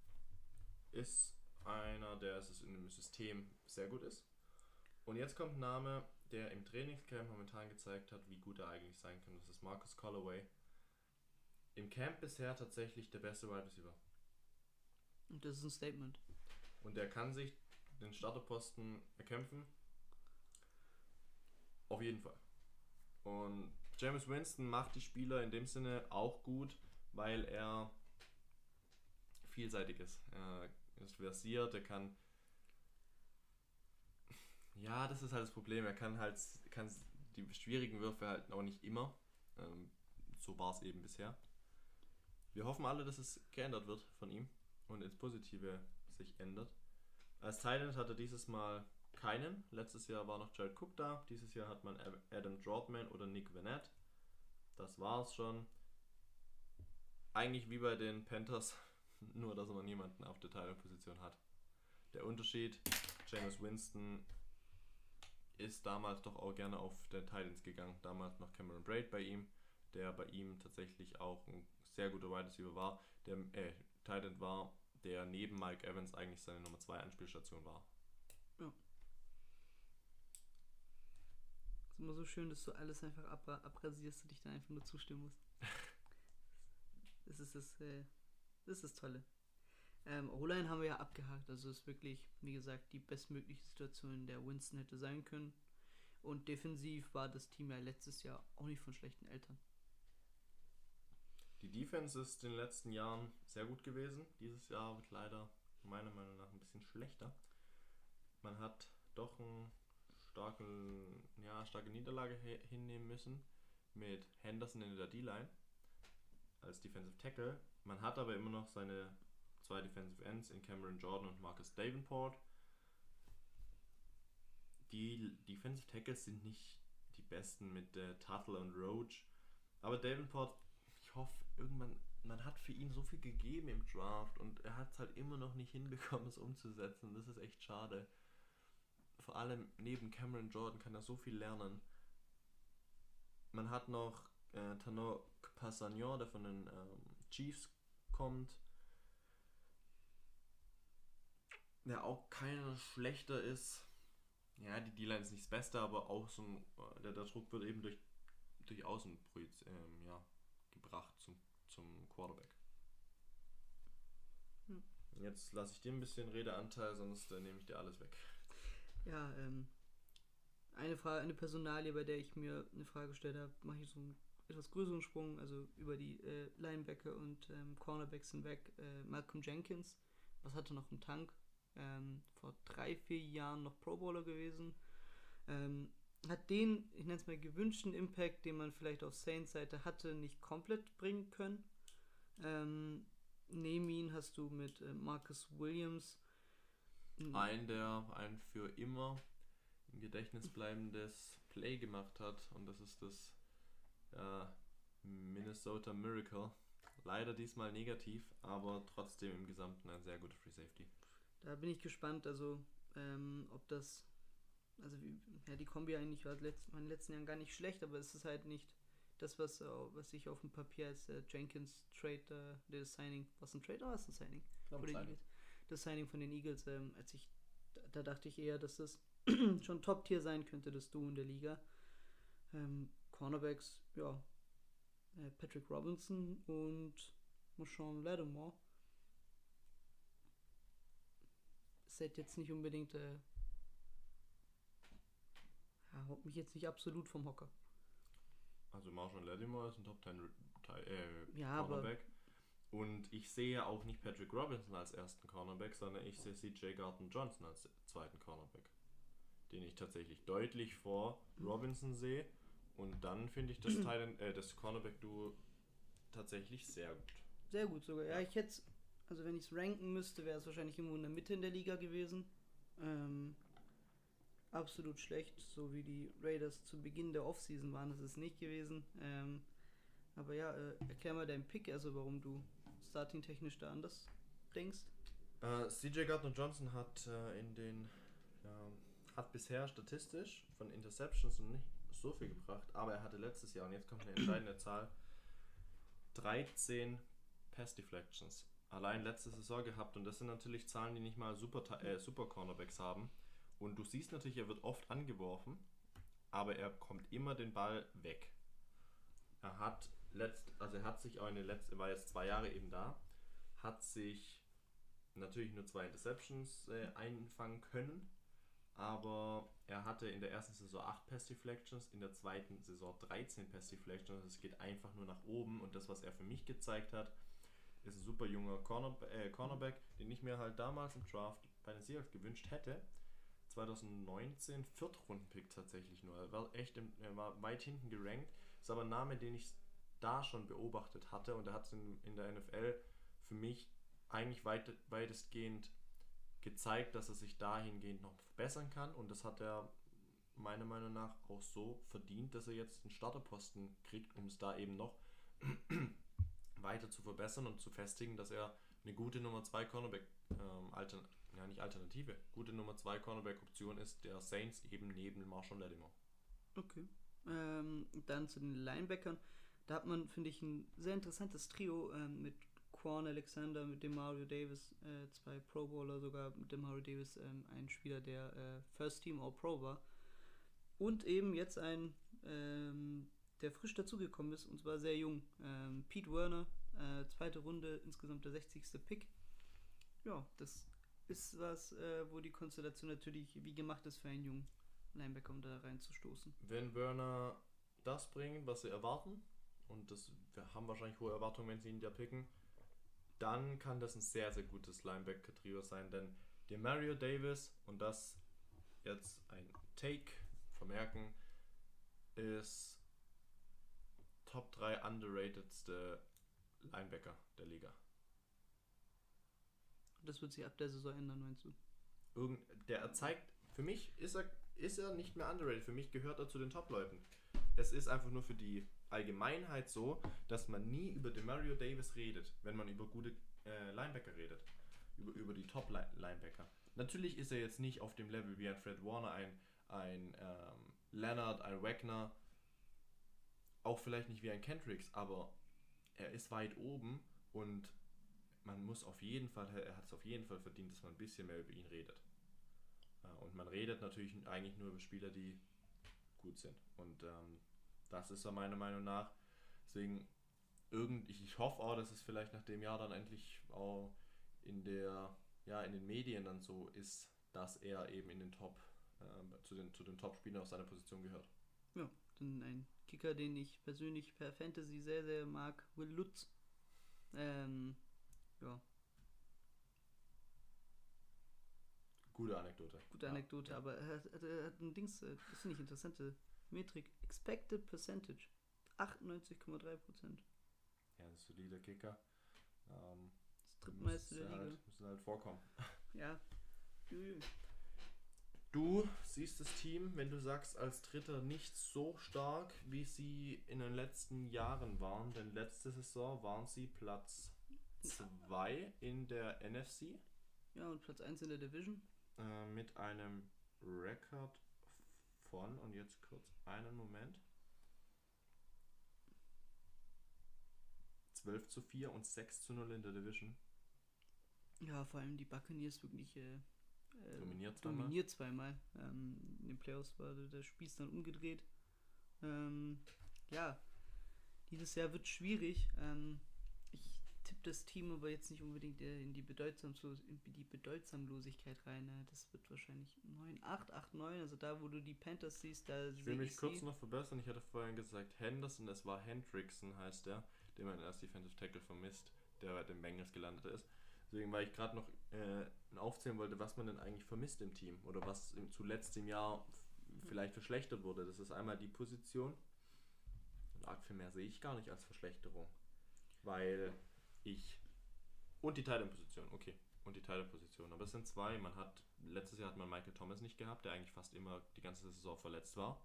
ist einer, der es in dem System sehr gut ist. Und jetzt kommt ein Name, der im Trainingscamp momentan gezeigt hat, wie gut er eigentlich sein kann. Das ist Marcus Callaway. Im Camp bisher tatsächlich der beste Wide Receiver. Und das ist ein Statement. und der kann sich den Starterposten erkämpfen. Auf jeden Fall. Und James Winston macht die Spieler in dem Sinne auch gut, weil er vielseitig ist. Er ist versiert, er kann. Ja, das ist halt das Problem. Er kann halt kann die schwierigen Würfe halt auch nicht immer. Ähm, so war es eben bisher. Wir hoffen alle, dass es geändert wird von ihm und ins Positive sich ändert. Als Thailand hat er dieses Mal keinen. Letztes Jahr war noch Jared Cook da. Dieses Jahr hat man Adam Droughtman oder Nick Vanette. Das war's schon. Eigentlich wie bei den Panthers, nur dass man niemanden auf der Thailand-Position hat. Der Unterschied, James Winston ist damals doch auch gerne auf den Titans gegangen. Damals noch Cameron Braid bei ihm, der bei ihm tatsächlich auch ein sehr guter Wide Receiver war. Der äh, Titan war, der neben Mike Evans eigentlich seine Nummer 2 Anspielstation war. Ja. ist immer so schön, dass du alles einfach ab abrasierst und dich dann einfach nur zustimmen musst. das ist das, äh, das ist das Tolle. Ähm, O-Line haben wir ja abgehakt, also ist wirklich, wie gesagt, die bestmögliche Situation, in der Winston hätte sein können. Und defensiv war das Team ja letztes Jahr auch nicht von schlechten Eltern. Die Defense ist in den letzten Jahren sehr gut gewesen. Dieses Jahr wird leider meiner Meinung nach ein bisschen schlechter. Man hat doch einen starken, ja, starke Niederlage hinnehmen müssen mit Henderson in der D-Line als Defensive Tackle. Man hat aber immer noch seine zwei Defensive Ends in Cameron Jordan und Marcus Davenport. Die Defensive Tackles sind nicht die besten mit äh, Tuttle und Roach. Aber Davenport, ich hoffe, irgendwann, man hat für ihn so viel gegeben im Draft und er hat es halt immer noch nicht hinbekommen, es umzusetzen. Das ist echt schade vor allem neben Cameron Jordan kann er so viel lernen. Man hat noch äh, Tano Passagnon, der von den ähm, Chiefs kommt. Der auch keiner schlechter ist. Ja, die D-Line ist nicht das Beste, aber auch so ein, äh, der, der Druck wird eben durch, durch Außen ähm, ja, gebracht zum, zum Quarterback. Hm. Jetzt lasse ich dir ein bisschen Redeanteil, sonst äh, nehme ich dir alles weg. Ja, ähm, eine Frage, eine Personalie, bei der ich mir eine Frage gestellt habe, mache ich so einen etwas größeren Sprung, also über die äh, Linebacker und ähm, Cornerbacks hinweg. Äh, Malcolm Jenkins, was hatte noch im Tank? Ähm, vor drei, vier Jahren noch Pro Bowler gewesen. Ähm, hat den, ich nenne es mal, gewünschten Impact, den man vielleicht auf Saints Seite hatte, nicht komplett bringen können. Ähm, neben ihn hast du mit äh, Marcus Williams mhm. ein, der ein für immer im Gedächtnis bleibendes Play gemacht hat. Und das ist das äh, Minnesota Miracle. Leider diesmal negativ, aber trotzdem im Gesamten ein sehr guter Free Safety. Da bin ich gespannt, also ähm, ob das, also wie, ja, die Kombi eigentlich war letzt, in den letzten Jahren gar nicht schlecht, aber es ist halt nicht das, was, was ich auf dem Papier als äh, Jenkins Trade, äh, das Signing, was ein Trade oder was ein Signing? Glaube, Signing das Signing von den Eagles, ähm, als ich, da, da, dachte ich eher, dass das schon Top-Tier sein könnte, das Du in der Liga. Ähm, Cornerbacks, ja, äh, Patrick Robinson und Marshawn Lattimore. Seid jetzt nicht unbedingt, äh, ja, haut mich jetzt nicht absolut vom Hocker. Also Marshawn Lattimore ist ein Top 10 äh, ja, Cornerback. Und ich sehe auch nicht Patrick Robinson als ersten Cornerback, sondern ich sehe CJ Garton Johnson als zweiten Cornerback. Den ich tatsächlich deutlich vor Robinson sehe. Und dann finde ich das, Titan, äh, das Cornerback-Duo tatsächlich sehr gut. Sehr gut sogar. Ja, ich hätte also wenn ich es ranken müsste, wäre es wahrscheinlich irgendwo in der Mitte in der Liga gewesen. Ähm, absolut schlecht, so wie die Raiders zu Beginn der Offseason waren, das ist nicht gewesen. Ähm, aber ja, äh, erklär mal deinen Pick, also warum du starting-technisch da anders denkst? Äh, CJ Gardner Johnson hat äh, in den ja, hat bisher statistisch von Interceptions nicht so viel gebracht, aber er hatte letztes Jahr, und jetzt kommt eine entscheidende Zahl, 13 Pass Deflections. Allein letzte Saison gehabt und das sind natürlich Zahlen, die nicht mal super, äh, super Cornerbacks haben. Und du siehst natürlich, er wird oft angeworfen, aber er kommt immer den Ball weg. Er hat letzt, also er hat sich auch in den letzten, war jetzt zwei Jahre eben da, hat sich natürlich nur zwei Interceptions äh, einfangen können, aber er hatte in der ersten Saison 8 Pass Deflections, in der zweiten Saison 13 Pass Deflections. Es geht einfach nur nach oben und das, was er für mich gezeigt hat, ist ein super junger Corner, äh, Cornerback, den ich mir halt damals im Draft bei den Seahawks gewünscht hätte. 2019 Viertrunden-Pick tatsächlich nur. Er war echt im, er war weit hinten gerankt. Ist aber ein Name, den ich da schon beobachtet hatte und er hat es in, in der NFL für mich eigentlich weit, weitestgehend gezeigt, dass er sich dahingehend noch verbessern kann und das hat er meiner Meinung nach auch so verdient, dass er jetzt einen Starterposten kriegt, um es da eben noch weiter zu verbessern und zu festigen, dass er eine gute Nummer 2 Cornerback ähm, Altern ja nicht Alternative, gute Nummer 2 Cornerback Option ist der Saints eben neben Marshall Lattimore. Okay. Ähm, dann zu den Linebackern. Da hat man, finde ich, ein sehr interessantes Trio ähm, mit Quan Alexander, mit dem Mario Davis, äh, zwei Pro Bowler sogar, mit dem Mario Davis ähm, ein Spieler, der äh, First Team All Pro war. Und eben jetzt ein, ähm, der frisch dazugekommen ist, und zwar sehr jung. Ähm, Pete Werner, äh, zweite Runde, insgesamt der 60. Pick. Ja, das ist was, äh, wo die Konstellation natürlich wie gemacht ist für einen jungen Linebacker, um da reinzustoßen. Wenn Werner das bringt, was sie erwarten, und das, wir haben wahrscheinlich hohe Erwartungen, wenn sie ihn da picken, dann kann das ein sehr, sehr gutes Linebacker-Trio sein, denn der Mario Davis, und das jetzt ein Take vermerken, ist Top 3 underratedste Linebacker der Liga. Das wird sich ab der Saison ändern, meinst du? Irgend, der er zeigt, für mich ist er, ist er nicht mehr underrated, für mich gehört er zu den Top-Leuten. Es ist einfach nur für die Allgemeinheit so, dass man nie über den Mario Davis redet, wenn man über gute äh, Linebacker redet. Über, über die Top-Linebacker. Natürlich ist er jetzt nicht auf dem Level wie ein Fred Warner, ein, ein ähm, Leonard, ein Wagner, auch vielleicht nicht wie ein Kendricks, aber er ist weit oben und man muss auf jeden Fall, er hat es auf jeden Fall verdient, dass man ein bisschen mehr über ihn redet. Äh, und man redet natürlich eigentlich nur über Spieler, die gut sind. Und ähm, das ist er meiner Meinung nach. Deswegen, irgend, ich, hoffe auch, dass es vielleicht nach dem Jahr dann endlich auch in der, ja, in den Medien dann so ist, dass er eben in den Top, äh, zu den, zu den Top-Spielern auf seiner Position gehört. Ja, dann ein Kicker, den ich persönlich per Fantasy sehr, sehr mag, Will Lutz. Ähm, ja, Gute Anekdote. gute Anekdote, ja. aber er hat, er hat ein Dings, äh, das finde ich interessante Metrik. Expected Percentage. 98,3 Prozent. Ja, ein solider Kicker. Ähm, Das drittmeiste der Liga. halt, müsste halt vorkommen. Ja. Du siehst das Team, wenn du sagst, als Dritter nicht so stark, wie sie in den letzten Jahren waren, denn letzte Saison waren sie Platz 2 in der NFC Ja, und Platz 1 in der Division. äh, mit einem Rekord von, und jetzt kurz einen Moment, 12 zu 4 und 6 zu 0 in der Division. Ja, vor allem die Buccaneers wirklich äh, äh, Dominiert zweimal. dominiert zweimal. Ähm, in den Playoffs war der Spieß dann umgedreht. Ähm, ja, dieses Jahr wird schwierig. Ähm, ich tippe das Team aber jetzt nicht unbedingt äh, in die, Bedeutsamlo in die Bedeutsamlosigkeit rein. Äh, das wird wahrscheinlich 9, 8, 8, 9. Also da, wo du die Panthers siehst, da Ich will mich kurz sie. noch verbessern. Ich hatte vorhin gesagt Henderson, es war Hendrickson, heißt der, den man als Defensive Tackle vermisst, der bei den Bengals gelandet ist. Deswegen, weil ich gerade noch äh, aufzählen wollte, was man denn eigentlich vermisst im Team oder was im, zuletzt im Jahr vielleicht verschlechtert wurde. Das ist einmal die Position. Und arg viel mehr sehe ich gar nicht als Verschlechterung. Weil ich. Und die Titan-Position, okay. Und die Titan-Position. Aber es sind zwei. Man hat. Letztes Jahr hat man Michael Thomas nicht gehabt, der eigentlich fast immer die ganze Saison verletzt war.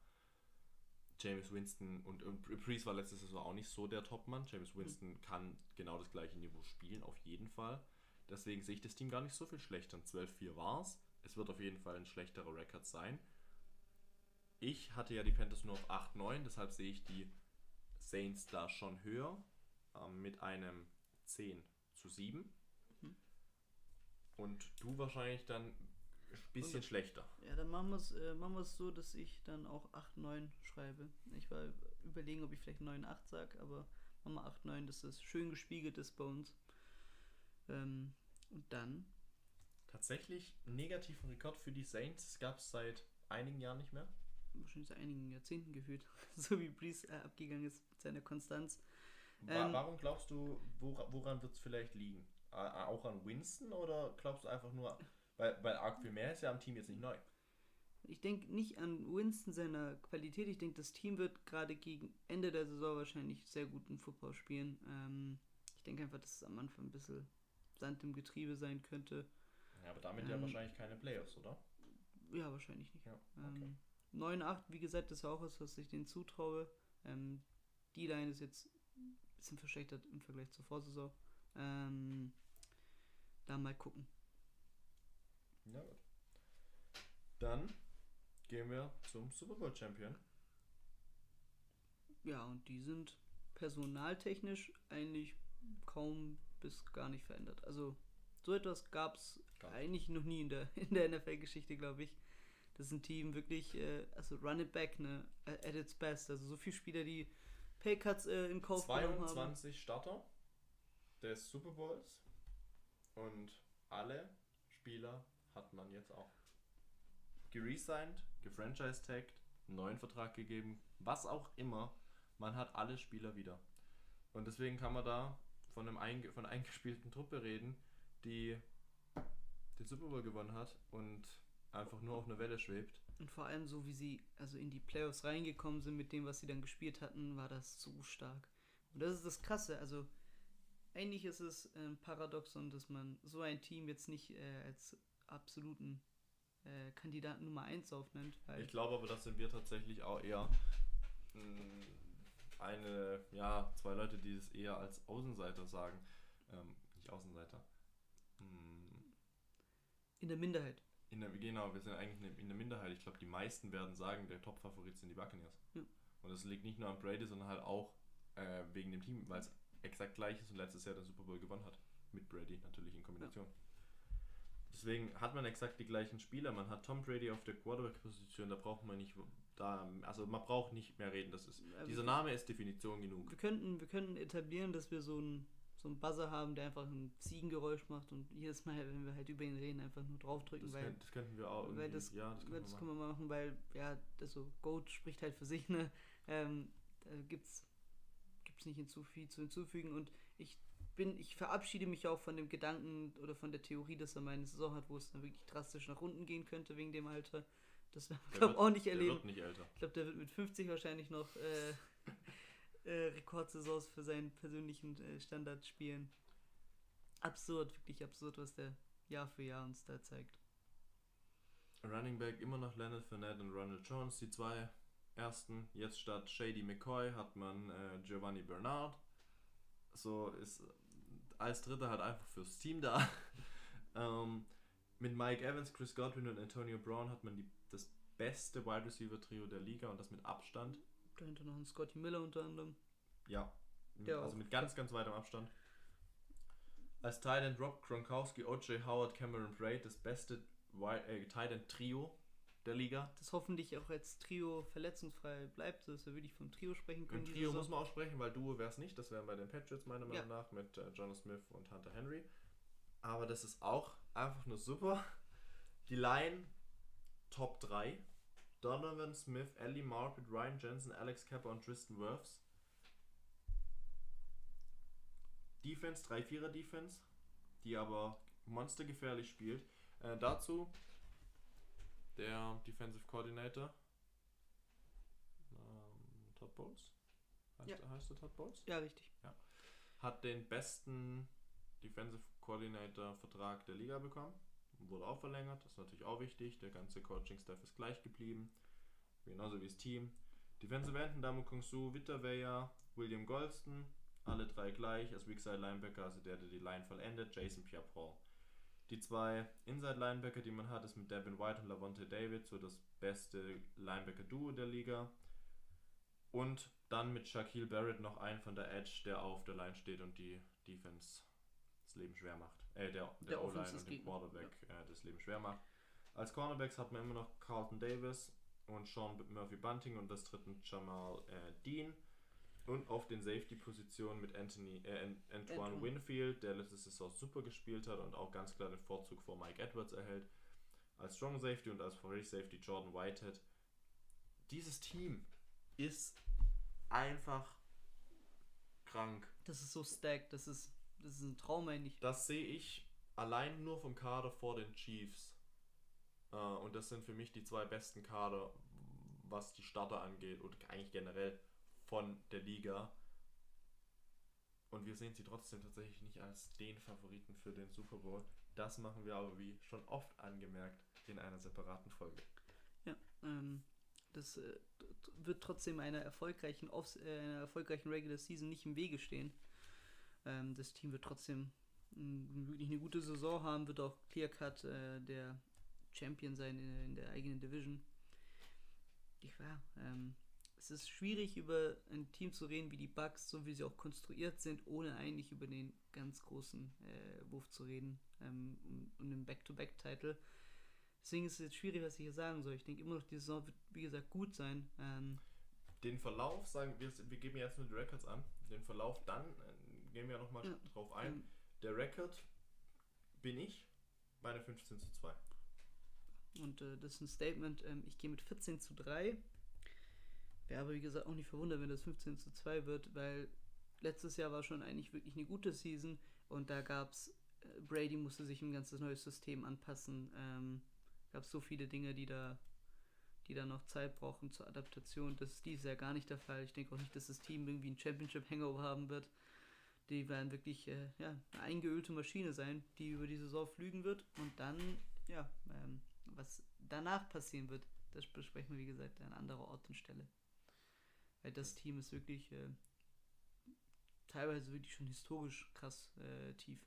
James Winston und, und Priest war letzte Saison auch nicht so der Topmann. James Winston kann genau das gleiche Niveau spielen, auf jeden Fall. Deswegen sehe ich das Team gar nicht so viel schlechter. 12-4 war es. Es wird auf jeden Fall ein schlechterer Rekord sein. Ich hatte ja die Panthers nur auf 8-9, deshalb sehe ich die Saints da schon höher. Ähm, mit einem 10 zu 7. Mhm. Und du wahrscheinlich dann ein bisschen Und- schlechter. Ja, dann machen wir es äh, machen wir's so, dass ich dann auch 8, 9 schreibe. Ich war überlegen, ob ich vielleicht 9, 8 sage, aber machen wir 8, 9, dass das schön gespiegelt ist bei uns. Ähm, und dann tatsächlich einen negativen Rekord für die Saints gab es seit einigen Jahren nicht mehr. Wahrscheinlich seit einigen Jahrzehnten gefühlt. so wie Breeze äh, abgegangen ist mit seiner Konstanz. Ähm, warum glaubst du, wora woran wird es vielleicht liegen? Auch an Winston oder glaubst du einfach nur, weil, weil arg viel mehr ist ja am Team jetzt nicht neu. Ich denke nicht an Winston seiner Qualität. Ich denke, das Team wird gerade gegen Ende der Saison wahrscheinlich sehr guten Football spielen. Ähm, ich denke einfach, dass es am Anfang ein bisschen Sand im Getriebe sein könnte. Ja, aber damit ja Ähm, wahrscheinlich keine Playoffs, oder? Ja, wahrscheinlich nicht. Ja, okay. Ähm, 9-8, wie gesagt, ist auch was, was ich denen zutraue. Ähm, die Line ist jetzt bisschen verschlechtert im Vergleich zur Vorsaison. Ähm, da mal gucken. Ja, gut. Dann gehen wir zum Super Bowl Champion. Ja, und die sind personaltechnisch eigentlich kaum bis gar nicht verändert. Also so etwas gab es Gab's. eigentlich noch nie in der, in der NFL-Geschichte, glaube ich. Das ist ein Team wirklich, äh, also Run It Back, ne, at at its best. Also so viele Spieler, die Paycuts äh, in Kauf genommen haben. 22 Starter des Super Bowls und alle Spieler hat man jetzt auch geresigned, gefranchise-tagged, einen neuen Vertrag gegeben, was auch immer. Man hat alle Spieler wieder. Und deswegen kann man da von, einem einge von einer eingespielten Truppe reden, die den Super Bowl gewonnen hat und einfach nur auf einer Welle schwebt. Und vor allem so wie sie also in die Playoffs reingekommen sind mit dem, was sie dann gespielt hatten, war das so stark. Und das ist das Krasse. Also eigentlich ist es ein Paradoxon, dass man so ein Team jetzt nicht äh, als absoluten äh, Kandidaten Nummer 1 aufnimmt. Ich glaube aber, das sind wir tatsächlich auch eher mh, eine, ja, zwei Leute, die es eher als Außenseiter sagen. Ähm, nicht Außenseiter. Hm, in der Minderheit. In der, genau, wir sind eigentlich in der- in der Minderheit. Ich glaube, die meisten werden sagen, der Top-Favorit sind die Buccaneers. Ja. Und das liegt nicht nur an Brady, sondern halt auch äh, wegen dem Team, weil es exakt gleich ist und letztes Jahr den Super Bowl gewonnen hat. Mit Brady natürlich in Kombination. Deswegen hat man exakt die gleichen Spieler. Man hat Tom Brady auf der Quarterback-Position, da braucht man nicht, da, also man braucht nicht mehr reden. Das ist, Ja, dieser Name ist Definition genug. Wir könnten, wir könnten etablieren, dass wir so einen so einen Buzzer haben, der einfach ein Ziegengeräusch macht und jedes Mal, wenn wir halt über ihn reden, einfach nur draufdrücken, Das, weil das könnten wir auch irgendwie, weil das- ja, das können das wir können machen. wir mal machen, weil, ja, das so, Goat spricht halt für sich, ne? Ähm, da gibt's, gibt's nicht hinzu, viel zu hinzufügen und ich bin, ich verabschiede mich auch von dem Gedanken oder von der Theorie, dass er mal eine Saison hat, wo es dann wirklich drastisch nach unten gehen könnte wegen dem Alter. Das werden wir, glaube wird- auch nicht erleben. wird nicht älter. Ich glaube, der wird mit 50 wahrscheinlich noch äh, äh, Rekordsaisons für seinen persönlichen äh, Standard spielen. Absurd, wirklich absurd, was der Jahr für Jahr uns da zeigt. Running Back immer noch Leonard Fournette und Ronald Jones, die zwei ersten. Jetzt statt Shady McCoy hat man äh, Giovanni Bernard. So ist als Dritter halt einfach fürs Team da. ähm, mit Mike Evans, Chris Godwin und Antonio Brown hat man die, das beste Wide Receiver Trio der Liga und das mit Abstand. Dahinter noch ein Scotty Miller unter anderem. Ja. Der also mit ganz, ganz weitem Abstand. Als Tight Rob Gronkowski, O.J. Howard, Cameron Braid, das beste äh, Tight End Trio der Liga. Das hoffentlich auch als Trio verletzungsfrei bleibt, dass wir wirklich vom Trio sprechen können. Im Trio muss man auch sprechen, weil Duo wäre es nicht. Das wären bei den Patriots meiner Ja. Meinung nach mit äh, Jonas Smith und Hunter Henry. Aber das ist auch einfach nur super. Die Line Top 3. Donovan Smith, Ellie Marpet, Ryan Jensen, Alex Kepper und Tristan Wirfs. Defense, 3-4er Defense, die aber monstergefährlich spielt. Äh, dazu der Defensive Coordinator. Ähm, Todd Bowles? Heißt, Ja. der, heißt der Todd Bowles? Ja, richtig. Hat den besten Defensive Coordinator Vertrag der Liga bekommen. Wurde auch verlängert. Das ist natürlich auch wichtig. Der ganze Coaching-Staff ist gleich geblieben. Genauso wie das Team. Defensive Enden, Damu Kung Su, Witterweyer, William Golston. Alle drei gleich. Als Weakside Linebacker, also der, der die Line vollendet, Jason Pierre-Paul. Die zwei Inside-Linebacker, die man hat, ist mit Devin White und Lavonte David so das beste Linebacker-Duo der Liga. Und dann mit Shaquille Barrett noch ein von der Edge, der auf der Line steht und die Defense das Leben schwer macht. Äh, der, der, Der O-Line und dem Quarterback äh, das Leben schwer macht. Als Cornerbacks hat man immer noch Carlton Davis und Sean Murphy Bunting und das dritten Jamal äh, Dean. Und auf den Safety-Positionen mit Anthony, äh, An- Antoine Antoine. Winfield, der letzte Saison super gespielt hat und auch ganz klar den Vorzug vor Mike Edwards erhält. Als Strong Safety und als Free Safety Jordan Whitehead. Dieses Team ist einfach krank. Das ist so stacked, das ist, das ist ein Traum eigentlich. Das sehe ich allein nur vom Kader vor den Chiefs. Äh, und das sind für mich die zwei besten Kader, was die Starter angeht und eigentlich generell von der Liga. Und wir sehen sie trotzdem tatsächlich nicht als den Favoriten für den Super Bowl. Das machen wir aber, wie schon oft angemerkt, in einer separaten Folge. Ja, ähm, das äh, wird trotzdem einer erfolgreichen, Off äh, einer erfolgreichen Regular Season nicht im Wege stehen. Ähm, das Team wird trotzdem mm, wirklich eine gute Saison haben, wird auch Clear Cut äh, der Champion sein in, in der eigenen Division. Ich war, ähm, es ist schwierig über ein Team zu reden wie die Bucks, so wie sie auch konstruiert sind, ohne eigentlich über den ganz großen äh, Wurf zu reden ähm, um, um den Back-to-Back-Title. Deswegen ist es jetzt schwierig, was ich hier sagen soll. Ich denke immer noch, die Saison wird, wie gesagt, gut sein. Ähm, Den Verlauf, sagen wir, wir geben jetzt nur die Records an. Den Verlauf, dann gehen wir nochmal Ja. drauf ein. ähm, Der Record bin ich bei einer 15 zu 2. und äh, das ist ein Statement. Ähm, ich gehe mit 14 zu 3. Wäre aber, wie gesagt, auch nicht verwundert, wenn das 15 zu 2 wird, weil letztes Jahr war schon eigentlich wirklich eine gute Season und da gab es, äh, Brady musste sich ein ganzes neues System anpassen. Ähm, gab so viele Dinge, die da, die da noch Zeit brauchen zur Adaptation. Das ist dieses Jahr gar nicht der Fall. Ich denke auch nicht, dass das Team irgendwie ein Championship-Hangover haben wird. Die werden wirklich äh, ja, eine eingeölte Maschine sein, die über die Saison flügen wird. Und dann, ja, ähm, was danach passieren wird, das besprechen wir, wie gesagt, an anderer Ort und Stelle. Weil das Team ist wirklich äh, teilweise wirklich schon historisch krass äh, tief.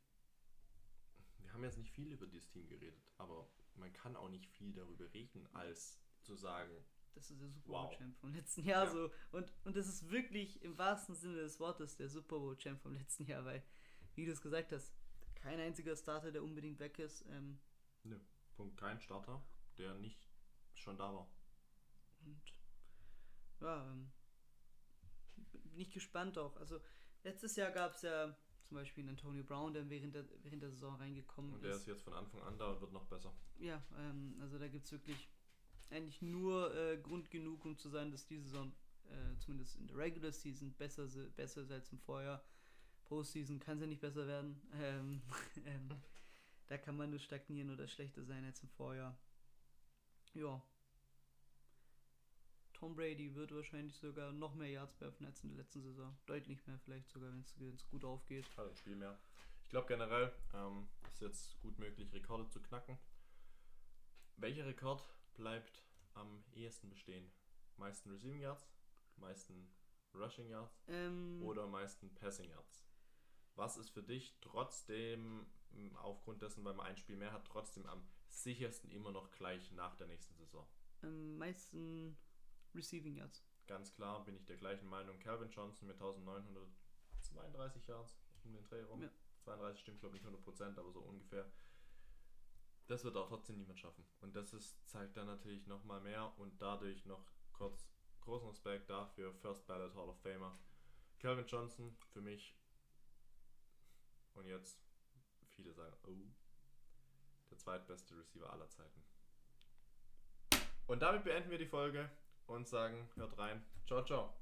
Wir haben jetzt nicht viel über dieses Team geredet, aber man kann auch nicht viel darüber reden, als zu sagen, Das ist der Super Wow. Bowl Champ vom letzten Jahr Ja. so. Und, und das ist wirklich im wahrsten Sinne des Wortes der Super Bowl Champ vom letzten Jahr, weil, wie du es gesagt hast, kein einziger Starter, der unbedingt weg ist. Ähm, nö, Punkt, kein Starter, der nicht schon da war. und ja, ähm, bin ich gespannt auch. Also letztes Jahr gab es ja zum Beispiel einen Antonio Brown, der während der, während der Saison reingekommen Und der ist. ist jetzt von Anfang an da und wird noch besser. Ja, ähm, also da gibt es wirklich eigentlich nur äh, Grund genug, um zu sagen, dass diese Saison äh, zumindest in der Regular Season besser, se- besser ist als im Vorjahr. Postseason kann sie nicht besser werden. Ähm, ähm, da kann man nur stagnieren oder schlechter sein als im Vorjahr. Ja. Tom Brady wird wahrscheinlich sogar noch mehr Yards werfen als in der letzten Saison. Deutlich mehr vielleicht sogar, wenn es gut aufgeht. Hat ein Spiel mehr. Ich glaube generell ähm, ist jetzt gut möglich, Rekorde zu knacken. Welcher Rekord bleibt am ehesten bestehen? Meisten Receiving Yards, meisten Rushing Yards Ähm, oder meisten Passing Yards? Was ist für dich trotzdem, aufgrund dessen, weil man ein Spiel mehr hat, trotzdem am sichersten immer noch gleich nach der nächsten Saison? am meisten Receiving Yards. Ganz klar bin ich der gleichen Meinung. Calvin Johnson mit 1932 Yards um den Dreh rum. Ja. 32 stimmt, glaube ich, nicht 100%, aber so ungefähr. Das wird auch trotzdem niemand schaffen. Und das ist, zeigt dann natürlich nochmal mehr und dadurch noch kurz großen Respekt dafür. First Ballot Hall of Famer. Calvin Johnson für mich. Und jetzt, viele sagen, oh, der zweitbeste Receiver aller Zeiten. Und damit beenden wir die Folge und sagen, hört rein. Ciao, ciao.